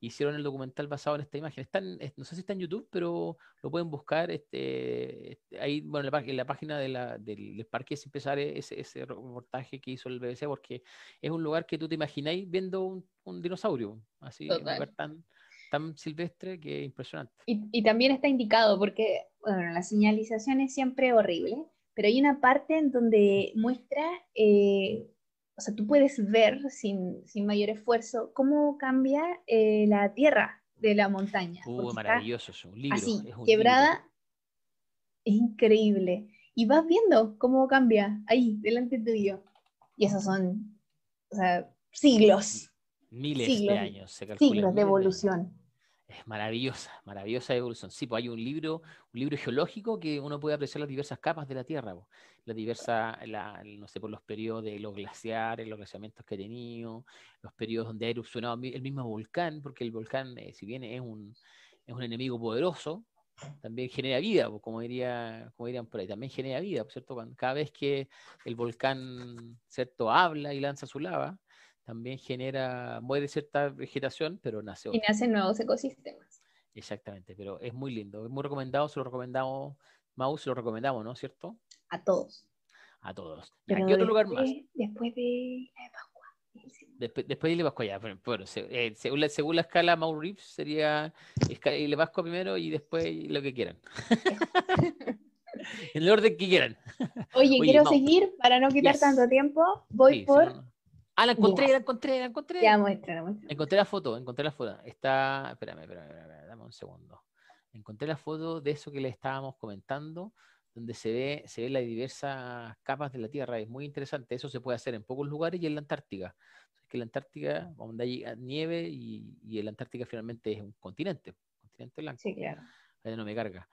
hicieron el documental basado en esta imagen. Están, no sé si está en YouTube, pero lo pueden buscar. Este, este ahí, bueno, en la, página de la, del, Parque siempre sale ese, ese, reportaje que hizo el BBC, porque es un lugar que tú te imagináis viendo un, dinosaurio, así, un lugar tan, tan silvestre que impresionante. Y, también está indicado, porque, bueno, la señalización es siempre horrible, pero hay una parte en donde muestra eh, o sea, tú puedes ver sin, mayor esfuerzo cómo cambia eh, la tierra de la montaña. Uh, maravilloso, es un libro. Así, quebrada, es increíble. Y vas viendo cómo cambia ahí, delante tuyo. Y esos son, o sea, siglos. Miles de años, se calcula. Siglos de evolución. Es maravillosa, maravillosa evolución. Sí, pues hay un libro, un libro geológico que uno puede apreciar las diversas capas de la Tierra, la diversa, la, no sé, por los periodos de los glaciares, los glaciamientos que ha tenido, los periodos donde ha erupcionado el mismo volcán, porque el volcán, eh, si bien es un, es un enemigo poderoso, también genera vida, como, diría, como dirían por ahí, también genera vida, ¿cierto? Cuando, cada vez que el volcán, ¿cierto?, habla y lanza su lava, también genera, muere cierta vegetación, pero nace Y nacen nuevos ecosistemas. Exactamente, pero es muy lindo, es muy recomendado, se lo recomendamos, Mau, se lo recomendamos, ¿no? ¿Cierto? A todos. A todos. ¿Qué otro lugar más? Después de la de Pascua. Después, después de la Pascua, ya. Bueno, eh, según, la, según, la, escala, Mau Reeves sería la Pascua primero y después lo que quieran. en el orden que quieran. Oye, quiero seguir para no quitar tanto tiempo. Voy por Ah, la encontré, la encontré, la encontré. Ya, muestra, muestra. Encontré la foto, encontré la foto. Está, espérame, espérame, espérame, dame un segundo. Encontré la foto de eso que le estábamos comentando, donde se ve, se ve las diversas capas de la Tierra. Es muy interesante. Eso se puede hacer en pocos lugares y en la Antártica. Es que la Antártica, donde hay nieve y, y la Antártica finalmente es un continente, un continente blanco. Sí, claro. Ahí no me carga.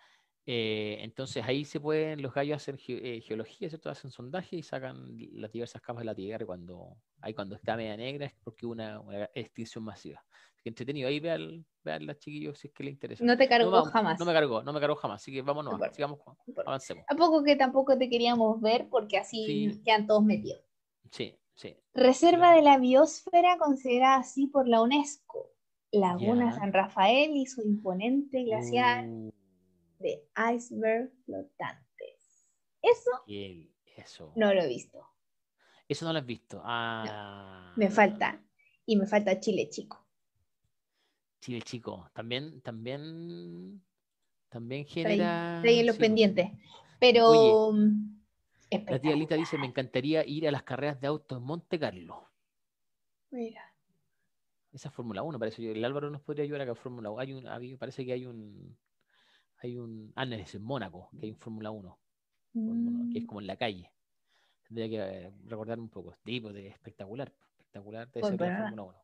Eh, entonces ahí se pueden, los gallos hacer eh, geología, ¿cierto? Hacen sondaje y sacan las diversas capas de la Tierra cuando, ahí cuando está media negra es porque una, una extinción masiva. que entretenido, ahí vean, vean las chiquillos si es que les interesa. No te cargó jamás. No me cargó, no me cargó jamás, así que vámonos, sigamos, avancemos. A poco que tampoco te queríamos ver porque así quedan todos metidos. Sí, sí. Reserva de la biosfera considerada así por la UNESCO. Laguna San Rafael y su imponente glaciar. Uh de iceberg flotantes. Eso, eso. no lo he visto. Eso no lo has visto. Ah. me falta. Y me falta Chile Chico. Chile Chico. También, también, también genera. Los pendientes. Pero. la tía Lita dice: Me encantaría ir a las carreras de auto en Monte Carlo. Mira. Esa Fórmula 1, parece. El Álvaro nos podría ayudar acá a Fórmula 1. Hay un, parece que hay un, hay un. Ah, es en Mónaco, que hay un Fórmula 1, que es mm. como en la calle. Tendría que eh, recordar un poco. Tipo de espectacular. Espectacular de Pues. Fórmula 1.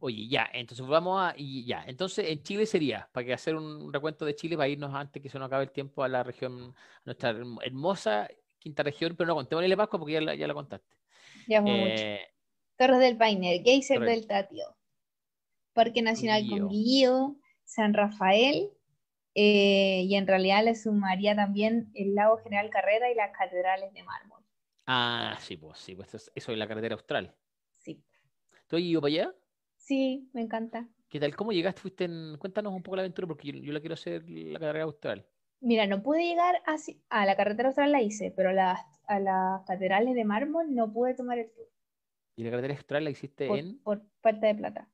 Oye, ya, entonces vamos a. Y ya, entonces en Chile sería, para que hacer un recuento de Chile, para irnos antes que se nos acabe el tiempo a la región, a nuestra herm- hermosa quinta región, pero no contemos la Pascua porque ya la, ya la contaste. Ya fue mucho. Eh, Torres del Paine, Geyser del Tatio, Parque Nacional. Conguilleo, San Rafael, eh, y en realidad le sumaría también el Lago General Carrera y las catedrales de mármol. ah, sí, pues sí, pues eso, es la carretera austral. Sí, ¿Tú has ido para allá? sí, me encanta. ¿Qué tal? ¿Cómo llegaste? Fuiste en... Cuéntanos un poco la aventura porque yo, yo la quiero hacer la carretera austral. Mira, no pude llegar así, a la carretera austral la hice, pero las, a las catedrales de mármol no pude tomar el tour ¿Y la carretera austral la hiciste por, en...? por falta de plata.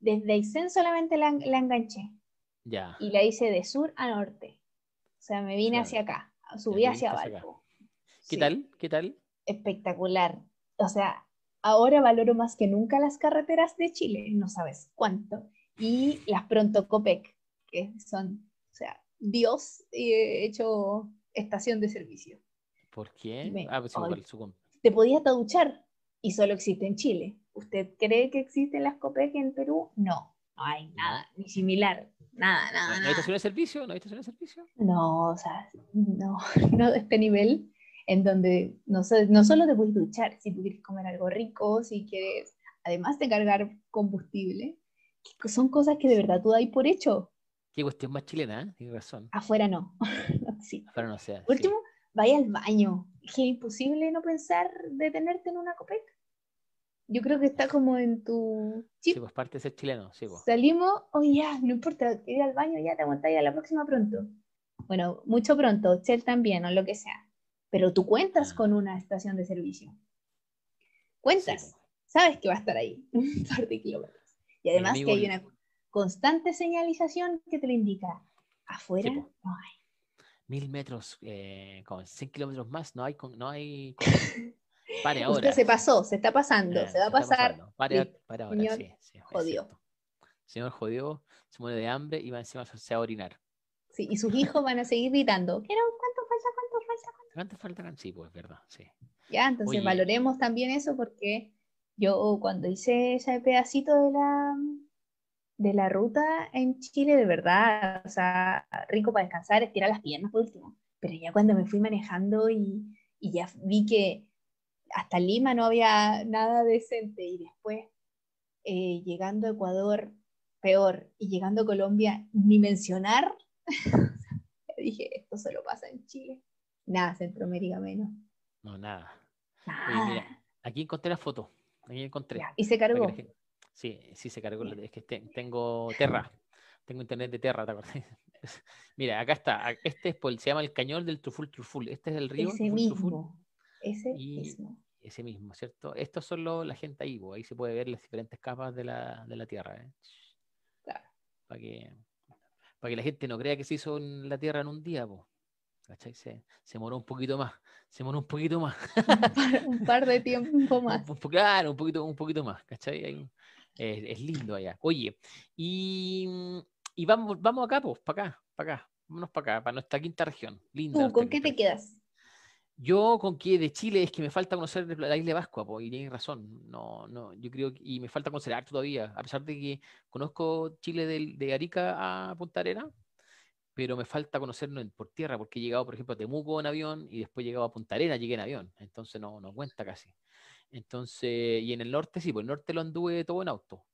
Desde Aysén solamente la, la enganché Ya. y la hice de sur a norte. O sea, me vine Claro. hacia acá, subí hacia. Valpo. ¿Qué Sí. tal? ¿Qué tal? espectacular. O sea, ahora valoro más que nunca las carreteras de Chile, no sabes cuánto. Y las Pronto Copec, que son, o sea, Dios eh, hecho estación de servicio. ¿Por qué? Me- Ah, pues Te podías duchar y solo existe en Chile. ¿Usted cree que existen las Copec en Perú? No, no hay nada, ni similar, nada, ¿No, nada, ¿No hay estación de servicio? ¿No hay estación de servicio? No, o sea, no, no de este nivel en donde no, no solo te puedes duchar, si tú quieres comer algo rico, si quieres, además de cargar combustible, que son cosas que de verdad tú das por hecho. Qué cuestión más chilena, ¿eh? Tienes razón. Afuera no. sí. Pero no. Por último, vaya al baño. Es que es imposible no pensar detenerte en una copec. Yo creo que está como en tu Sí, chip. pues parte de ser chileno, sí, pues. Salimos, oye, ya, no importa, ir al baño, ya te aguantáis a la próxima pronto. Bueno, mucho pronto, Shell también, o lo que sea. Pero tú cuentas Ah. con una estación de servicio. Sí, Cuentas, pues. sabes que va a estar ahí, un par de kilómetros. Y además que hay una constante señalización que te lo indica. Afuera Sí, po. no hay. Mil metros, eh, con 100 kilómetros más, no hay... con- No hay Pare ahora. Usted se pasó, se está pasando, Eh, se va a pasar. Pare, pare ahora, Señor, sí, sí, jodió. Señor jodió, se muere de hambre y va encima se va a orinar. Sí, y sus hijos van a seguir gritando, ¿qué era? ¿Cuánto falta? ¿Cuánto falta? ¿Cuánto faltarán? Sí, pues es verdad, sí. Ya, entonces Oye. valoremos también eso porque yo cuando hice ese pedacito de la, de la ruta en Chile, de verdad, o sea, rico para descansar, estirar las piernas por último. Pero ya cuando me fui manejando y, y ya vi que hasta Lima no había nada decente y después eh, llegando a Ecuador, peor, y llegando a Colombia, ni mencionar, dije, esto solo pasa en Chile. Nada, Centroamérica menos. No, nada. Oye, Nada. mira, aquí encontré la foto. Aquí encontré. Ya, Y se cargó. gente- Sí, sí se cargó. Es que te- tengo Terra. Tengo internet de Terra, ¿te acuerdas? Mira, acá está. Este es por, se llama el cañón del Truful Truful. Este es el río Ese Truful Truful. Ese Y- mismo. Ese mismo, ¿cierto? Estos son los, la gente ahí, ahí se puede ver las diferentes capas de la, de la Tierra. ¿eh? Claro. Para que, para que la gente no crea que se hizo en la Tierra en un día, po. ¿Cachai? Se, se moró un poquito más. Se moró un poquito más. Un par, un par de tiempo más. Un claro, un poquito, un poquito más, ¿cachai? Ahí, es lindo allá. Oye, y, y vamos, vamos acá, pues, para acá, para acá, vámonos para acá, para nuestra quinta región. Linda. ¿Tú nuestra con qué te región. quedas? Yo con que de Chile es que me falta conocer la isla de Pascua, pues, y tienes razón. No, no, yo creo que, y me falta conocer harto todavía, a pesar de que conozco Chile del- de, Arica a Punta Arenas, pero me falta conocerlo en- por tierra, porque he llegado, por ejemplo, a Temuco en avión y después he llegado a Punta Arenas, llegué en avión, entonces no, no cuenta casi. Entonces, y en el norte sí, pues el norte lo anduve todo en auto.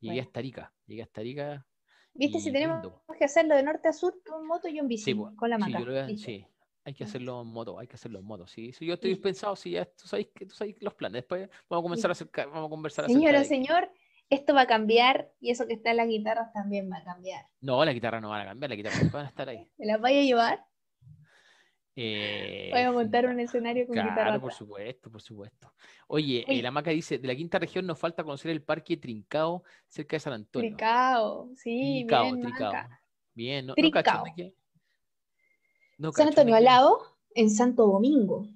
Llegué Bueno. hasta Arica, llegué hasta Arica. ¿Viste? Si tenemos lindo. que hacerlo de norte a sur, en moto y en bici, Sí, pues, con la Listo. sí, hay que hacerlo en moto, hay que hacerlo en moto. Sí, sí, yo estoy Listo. pensado, sí, ya tú sabes que tú sabes los planes. Después vamos a comenzar a acercar, vamos a conversar acerca Señora, de- señor, esto va a cambiar y eso que está en las guitarras también va a cambiar. No, la guitarra no van a cambiar, la guitarra van a estar ahí. ¿Me las vaya a llevar? Eh, Voy a montar un escenario con guitarra. Claro, por atrás. supuesto, por supuesto. Oye, eh, la maca dice, de la quinta región nos falta conocer el parque Trincao cerca de San Antonio. Tricao, sí, Tricao, bien, Tricao. maca. Bien, no, no Tricao. No San Antonio al lado, en Santo Domingo.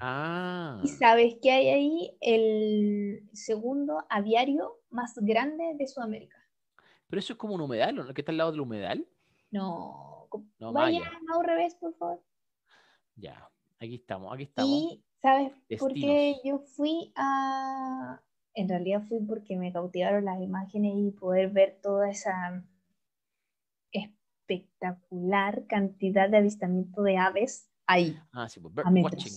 Ah, ¿Y sabes que hay ahí el segundo aviario más grande de Sudamérica? pero eso es como un humedal, ¿no? ¿Qué está al lado del humedal? No, No, vaya Maya. más al revés, por favor. Ya, aquí estamos, aquí estamos. Y ¿Sabes por qué yo fui a... En realidad fui porque me cautivaron las imágenes y poder ver toda esa espectacular cantidad de avistamiento de aves ahí. Ah, sí, pues, watching,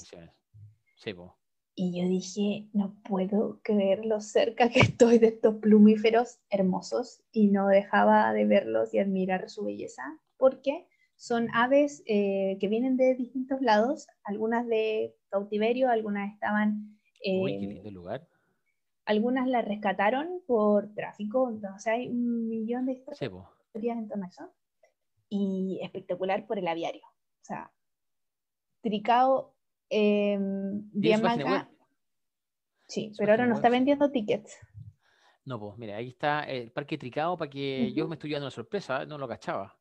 sí, pues. Y yo dije, no puedo creer lo cerca que estoy de estos plumíferos hermosos y no dejaba de verlos y admirar su belleza, porque son aves eh, que vienen de distintos lados, algunas de cautiverio, algunas estaban... Uy, qué lindo lugar. Algunas las rescataron por tráfico, entonces hay un millón de historias en torno a eso. Y espectacular por el aviario. O sea, Tricao eh, Sí, pero ahora no está vendiendo tickets. No, pues mira, ahí está el Parque Tricao para que yo me estoy dando una sorpresa, no lo cachaba.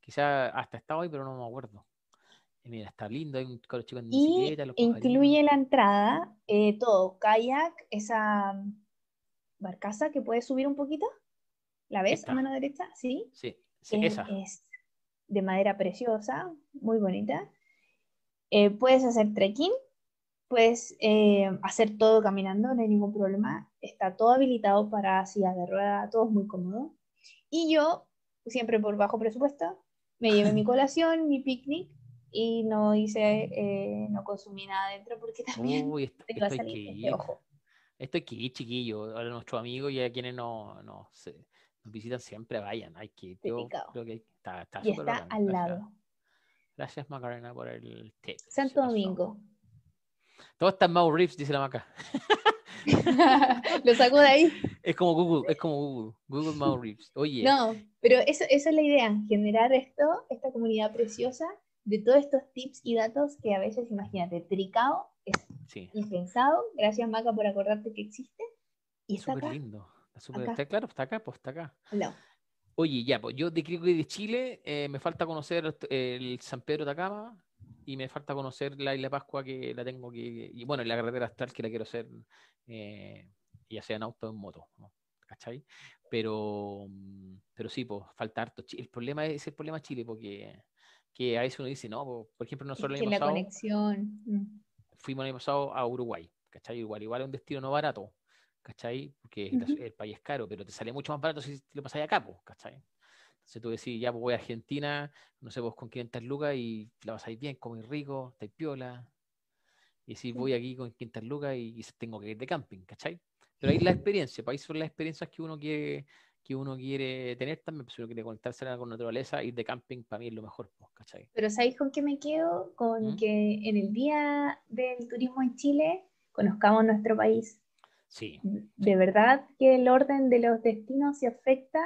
Quizá hasta estaba ahí, pero no me acuerdo. Y mira, está lindo, hay un chico en bicicleta. Y incluye la entrada, eh, todo, kayak, esa barcaza que puede subir un poquito. ¿La ves a mano derecha? Sí. Sí, esa. Es de madera preciosa, muy bonita. Eh, puedes hacer trekking, puedes eh, hacer todo caminando, no hay ningún problema. Está todo habilitado para sillas de rueda, todo es muy cómodo. Y yo, siempre por bajo presupuesto, me llevé mi colación, mi picnic y no hice, eh, no consumí nada dentro porque también Uy, esto, esto hay que ir. Esto hay que ir, chiquillo. A nuestros amigos y a quienes no, no nos visitan siempre, vayan. Hay que Yo creo que está, está y está al lado. Gracias, Macarena, por el tip. Santo Domingo. Todo está en Mau Reeves, dice la Maca. Lo saco de ahí. Es como Google, es como Google. Google Mau Reeves. Oye. No, pero eso, esa es la idea, generar esto, esta comunidad preciosa de todos estos tips y datos que a veces, imagínate, Tricao es impensado. Gracias, Maca, por acordarte que existe. Y está súper lindo. Está, claro, está acá, pues está acá. No. Oye, ya, pues yo de, creo que de Chile eh, me falta conocer el San Pedro de Atacama y me falta conocer la Isla Pascua que la tengo que. Y bueno, la carretera astral que la quiero hacer, eh, ya sea en auto o en moto, ¿cachai? Pero, pero sí, pues falta harto. El problema es el problema Chile, porque que a veces uno dice, no, por ejemplo, nosotros el año pasado. conexión. Mm. Fuimos el año pasado a Uruguay, ¿cachai? Igual, igual es un destino no barato, ¿cachai? Porque el país es caro, pero te sale mucho más barato si lo pasáis acá, pues, ¿cachai? Entonces tú decís, ya pues voy a Argentina, no sé, vos con 500 lucas y la pasáis bien, comís rico, estáis piola. Y si voy aquí con 500 lucas y, tengo que ir de camping, ¿cachai? Pero ahí la experiencia, para ahí son las experiencias que uno quiere que uno quiere tener también, pues uno quiere conectarse con la naturaleza, ir de camping para mí es lo mejor, pues, ¿cachai? Pero ¿sabéis con qué me quedo? Con ¿Mm? que en el día del turismo en Chile conozcamos nuestro país. Sí. De verdad que el orden de los destinos se afecta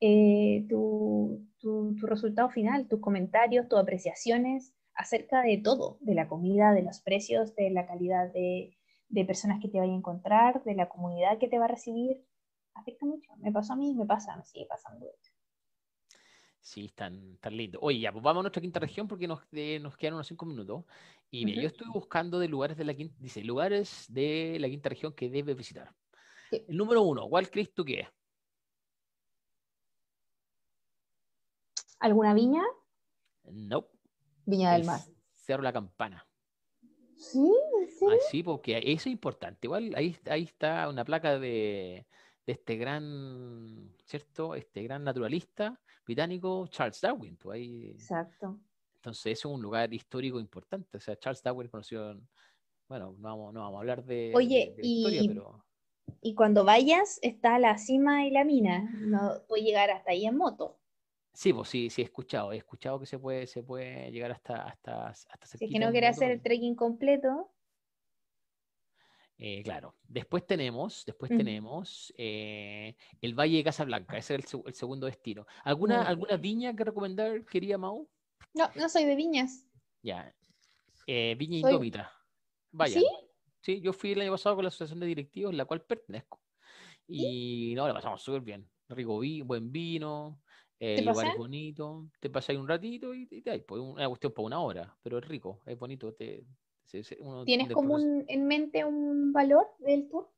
eh, tu, tu, resultado final, tus comentarios, tus apreciaciones acerca de todo, de la comida, de los precios, de la calidad de, de personas que te vaya a encontrar, de la comunidad que te va a recibir afecta mucho. Me pasó a mí, me pasa, me sigue pasando. Sí, están tan lindo. Oye, ya, pues vamos a nuestra quinta región porque nos, nos quedan unos cinco minutos. Y mira, yo estoy buscando de lugares de la quinta, dice, lugares de la quinta región que debes visitar. El número uno, ¿cuál crees tú que es? ¿Alguna viña? No. Viña del Mar. Cerro La Campana. Sí, sí. Ah, sí, porque eso es importante. Igual ahí, ahí está una placa de, de este gran, ¿cierto? Este gran naturalista británico Charles Darwin. Pues ahí... Exacto. Entonces, es un lugar histórico importante. O sea, Charles Darwin conoció, bueno, no vamos, no vamos a hablar de, Oye, y, pero... Y cuando vayas, está la cima y la mina. No puede llegar hasta ahí en moto. Sí, pues sí, sí he escuchado, he escuchado que se puede, se puede llegar hasta, hasta, hasta Si es que no quiere hacer el trekking completo. Eh, claro. Después tenemos, después tenemos eh, el Valle de Casablanca, ese es el, segundo destino. ¿Alguna, ¿Alguna viña que recomendar, quería Mau? No, no soy de viñas. Ya. Eh, viña Indómita. Vaya. ¿Sí? Sí, yo fui el año pasado con la asociación de directivos, la cual pertenezco. Y no, la pasamos súper bien. Rico vino, buen vino, el lugar es bonito. Te pasáis un ratito y, te pues una cuestión por una hora, pero es rico, es bonito, te, ¿Tienes como en mente un valor del tour?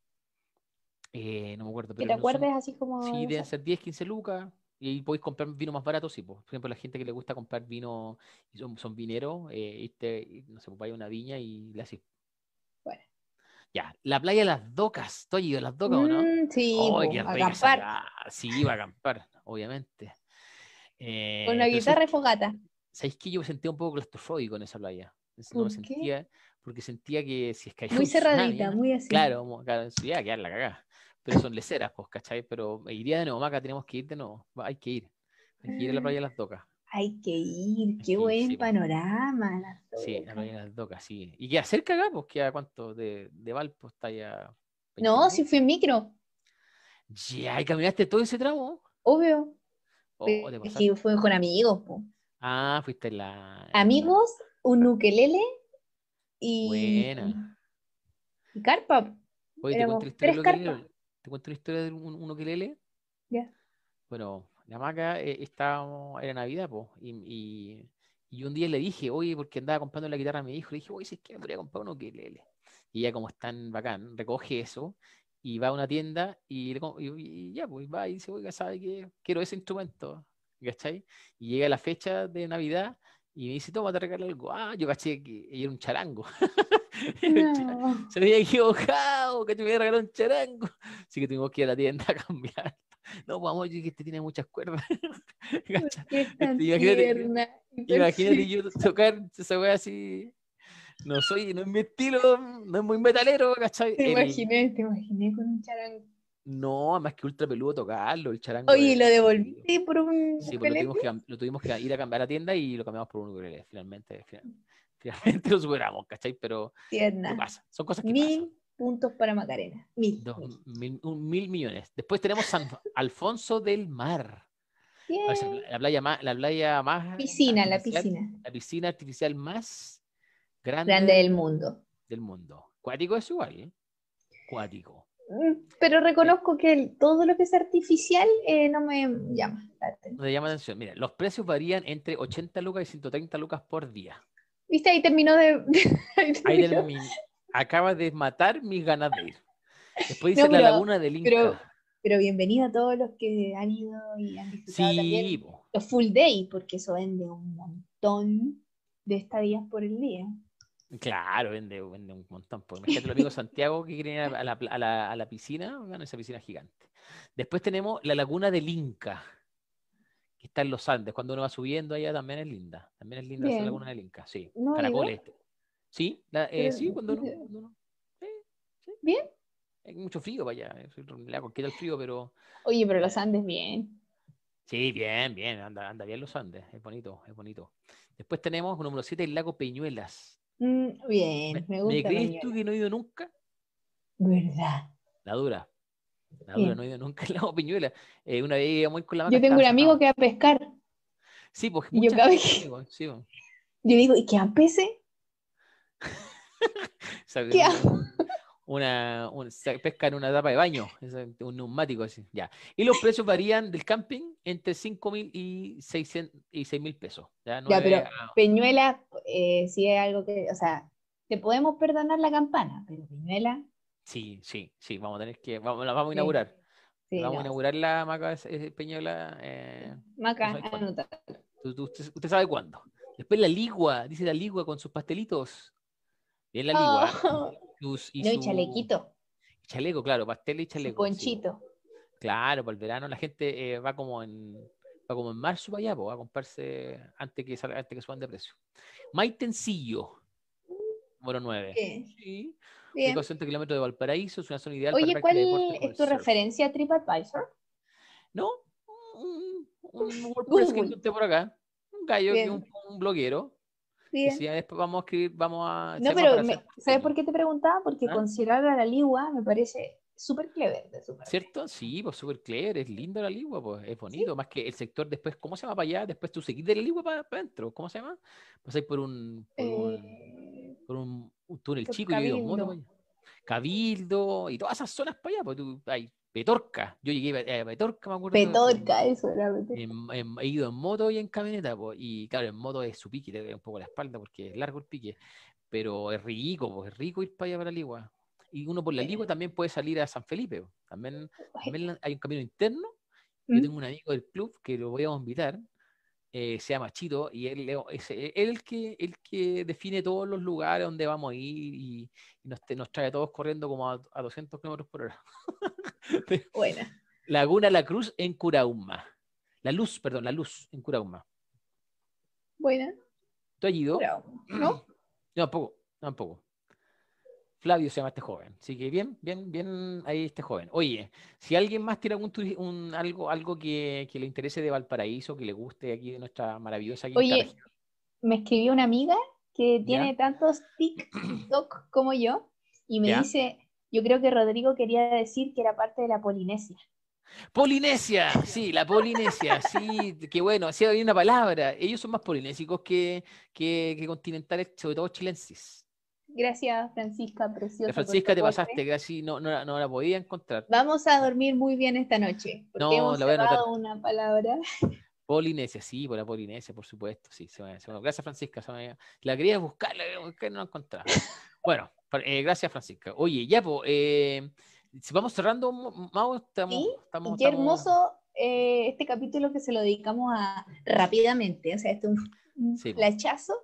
Eh, no me acuerdo. Pero que te acuerdes así como. Sí, deben ser 10, 15 lucas. Y ahí podéis comprar vino más barato, sí. Por ejemplo, la gente que le gusta comprar vino y son, son vineros, eh, no sé, pues vaya a una viña y le haces Ya, la playa de las docas. ¿Tú has ido a las docas o no? Mm, sí, ¡Ay, po, qué rica esa acampar! Sí, iba a acampar, obviamente. Eh, con la guitarra y ¿sabes, fogata. sabes que yo me sentía un poco claustrofóbico en esa playa? No me ¿Por qué? sentía, porque sentía que si es que hay Muy un tsunami, cerradita, muy así. Claro, claro, sí, ya quedar la cagada. Pero son leceras, pues, ¿cachai? Pero iría de nuevo, Maca, tenemos que ir de nuevo. Hay que ir. Hay que ir a la playa de las docas. Hay que ir, qué que buen panorama. las Sí, la playa de las docas, sí. Y queda cerca acá, pues, queda cuánto de, de Valpo está ya. No, si fui en micro, Ya, y caminaste todo ese tramo. obvio. Oh, te es que con amigos, po. Ah, fuiste la- Amigos, un ukelele y, Buena. y carpa. po. Oye, te cuento tres carpas. Te cuento la historia de un, un ukelele. Ya. Bueno, la maca eh, estábamos, era Navidad, pues, y, y, y un día le dije, oye, porque andaba comprando la guitarra a mi hijo, le dije, oye, si es que me podría comprar un ukelele. Y ella, como es tan bacán, recoge eso y va a una tienda y, y- y ya, pues va y dice, oiga, ¿sabe qué? Quiero ese instrumento, ¿cachai? Y llega la fecha de Navidad y me dice, toma, te regalo algo. Ah, yo caché que era un charango. No. se había equivocado, que me había regalado un charango. Así que tuvimos que ir a la tienda a cambiar. No, pues, vamos, que este tiene muchas cuerdas. Tan Imagínate- yo tocar esa wea así. No soy, no es mi estilo, no es muy metalero, ¿cachai? Te El- imaginé, te imaginé con un charango. No, más que ultra peludo tocarlo, el charango. Oye, es- ¿lo devolviste por un Sí, pues lo tuvimos, que, cam- lo tuvimos que ir a cambiar a la tienda y lo cambiamos por un ukelele, finalmente. fi- Finalmente lo superamos, ¿cachai? Pero ¿qué pasa? Son cosas que pasan. Mil puntos para Macarena. Mil. Dos mil. mil, un mil millones. Después tenemos San Alfonso del Mar. Ver, La playa más, la playa más Piscina, la piscina. La piscina artificial más grande, Grande del mundo. del mundo. Cuático es igual, ¿eh? Cuático. Pero reconozco que todo lo que es artificial eh, no me llama la atención. No le llama la atención. Mira, los precios varían entre 80 lucas y 130 lucas por día. ¿Viste? Ahí terminó de. ahí terminó. de matar mis ganas de ir. Después dice No, la laguna del Inca. pero- Pero bienvenido a todos los que han ido y han disfrutado sí, también po. los full day, porque eso vende un montón de estadías por el día. Claro, vende, vende un montón. Pues, imagínate los amigos de Santiago que quieren ir a la, a la- a la piscina, van a esa piscina gigante. Después tenemos la laguna del Inca, que está en los Andes. Cuando uno va subiendo allá también es linda. También es linda esa Bien. laguna del Inca, sí. No. Caracoles. Sí, la- eh, sí, cuando uno, cuando uno- sí. Bien. Hay mucho frío para allá. es- Le da cualquiera el frío, pero Oye, pero los Andes bien. sí, bien, bien. Anda, anda bien los Andes. Es bonito, es bonito. Después tenemos número 7, el lago Peñuelas. Mm, bien, ¿Me, me me gusta. crees tú que no he ido nunca? ¿Verdad? La dura. La Bien. dura, no he ido nunca al lago Peñuelas. Eh, una vez íbamos con la Yo vaca, tengo un amigo que va a pescar. Sí, pues yo que- sí, pues. Yo digo, ¿y qué a peces? ¿Qué una, un- se pesca en una tapa de baño, es un neumático así, ya. Y los precios varían del camping entre 5 mil y 6 mil pesos. Ya, Ya, pero a- Peñuela, eh, sí es algo que, o sea, te podemos perdonar la campana, pero Peñuela, Sí, sí, sí, vamos a tener que, vamos, la vamos a inaugurar. sí, vamos no. a inaugurar la maca Peñuela. eh, Maca, no usted, usted sabe cuándo. Después la ligua, dice la ligua con sus pastelitos. Bien la ligua. Oh, sus- y no, y su- chalequito, Chaleco, claro, pastel y chaleco. sí, po. ponchito. Claro, para el verano la gente eh, va como en va como en marzo para allá, po, a comprarse antes que salga, antes que suban de precio. Maitencillo, número 9. Bien, Sí, bien. ubicado a 100 kilómetros de Valparaíso, es una zona ideal Oye, para ¿cuál es tu surf. referencia a TripAdvisor? No, un, un WordPress que encontré por acá, un gallo, que un, un bloguero. Y Bien. si ya después vamos a escribir, vamos a... No, pero me- hacer ¿sabes por qué te preguntaba? Porque ¿Ah? considerar a la ligua me parece súper clever de su parte. ¿Cierto? Sí, pues súper clever, es lindo la ligua, pues es bonito, más que el sector después, ¿cómo se llama para allá? Después tú seguís de la ligua para, adentro, ¿cómo se llama? Pasáis por un, por un, Eh, por un, un túnel chico y dos motos Cabildo. y todas esas zonas para allá, pues tú, hay Petorca, yo llegué a Petorca, me acuerdo. Petorca, eso era. Petorca. he ido en moto y en camioneta, pues, y claro, en moto es su pique, te duele un poco la espalda porque es largo el pique, pero es rico, pues, es rico ir para allá para la Ligua. Y uno por la Ligua también puede salir a San Felipe, también, también hay un camino interno. Yo ¿Mm? tengo un amigo del club que lo voy a invitar, eh, se llama Chito y él es el que, el que define todos los lugares donde vamos a ir y, nos, nos, trae a todos corriendo como a, 200 kilómetros por hora. Buena. Laguna La Cruz en Curauma. La Luz, perdón, La Luz en Curauma. Buena. ¿Tú has ido? ¿No? Yo tampoco, tampoco. Flavio se llama este joven. Así que bien, bien, bien ahí este joven. Oye, si alguien más tiene algún un, algo, algo que, le interese de Valparaíso, que le guste aquí de nuestra maravillosa Oye, me escribió una amiga que tiene tantos TikTok como yo y me dice, yo creo que Rodrigo quería decir que era parte de la Polinesia. Polinesia, sí, la Polinesia, sí, qué bueno, sí, hay una palabra. Ellos son más polinésicos que, que, que continentales, sobre todo chilenses. Gracias, Francisca, preciosa. Francisca, te pasaste, casi no, no, no, la podía encontrar. Vamos a dormir muy bien esta noche. Porque no, hemos la voy a una palabra. Polinesia, sí, por la Polinesia, por supuesto. Sí, se me, gracias, Francisca. la quería buscar, la quería no la encontraba. bueno, eh, gracias, Francisca. Oye, ya, pues, eh, vamos cerrando, Mau, estamos, ¿Sí? estamos, qué hermoso eh, este capítulo que se lo dedicamos a rápidamente. O sea, este es un, flachazo,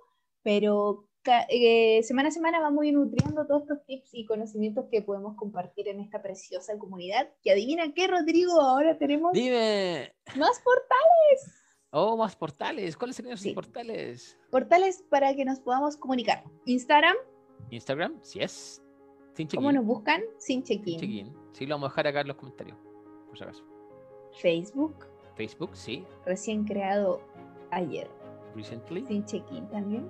pero eh, semana a semana vamos a ir nutriendo todos estos tips y conocimientos que podemos compartir en esta preciosa comunidad. Y adivina qué, Rodrigo, ahora tenemos Dime. más portales. Oh, más portales. ¿Cuáles serían esos portales? Portales para que nos podamos comunicar. Instagram. Instagram, sí es. Sin check ¿Cómo nos buscan? Sin check-in. Check sí, lo vamos a dejar acá en los comentarios, por si acaso. Facebook. Facebook, sí. Recién creado ayer. Recently. Sin check-in también.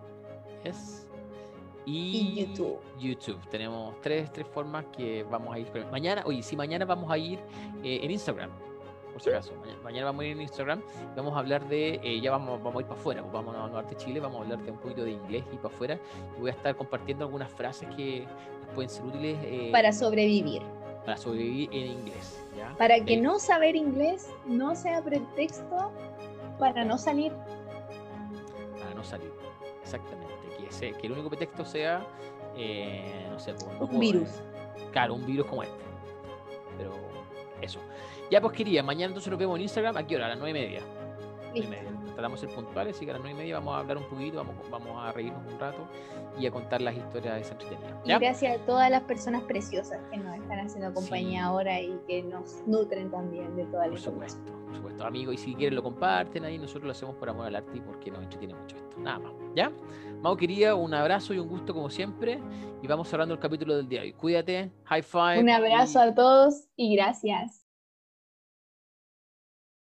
Y, YouTube. YouTube. Tenemos tres, tres formas que vamos a ir. Mañana, oye, si mañana vamos a ir eh, en Instagram, por si acaso. Mañana, vamos a ir en Instagram. Vamos a hablar de. Eh, ya vamos, vamos a ir para afuera. Pues vamos a Norte Chile. Vamos a hablar de un poquito de inglés y para afuera. Voy a estar compartiendo algunas frases que pueden ser útiles. Eh, para sobrevivir. Para sobrevivir en inglés. Para que no saber inglés no sea pretexto para no salir. Para no salir. Exactamente que el único pretexto sea, eh, no sé, pues, un virus. Claro, un virus como este. Pero eso. Ya pues quería, mañana entonces nos vemos en Instagram. ¿A qué hora? A las nueve y media. Tratamos de ser puntuales, así que a las nueve y media vamos a hablar un poquito, vamos, vamos a reírnos un rato y a contar las historias de esa entretenida. Y gracias a todas las personas preciosas que nos están haciendo compañía ahora y que nos nutren también de toda la Por supuesto, por supuesto, amigos. Y si quieren lo comparten ahí, nosotros lo hacemos por amor al arte y porque nos entretiene mucho esto. Nada más. ¿Ya? Mau quería un abrazo y un gusto como siempre. Y vamos cerrando el capítulo del día de hoy. Cuídate, high five. Un abrazo a todos y gracias.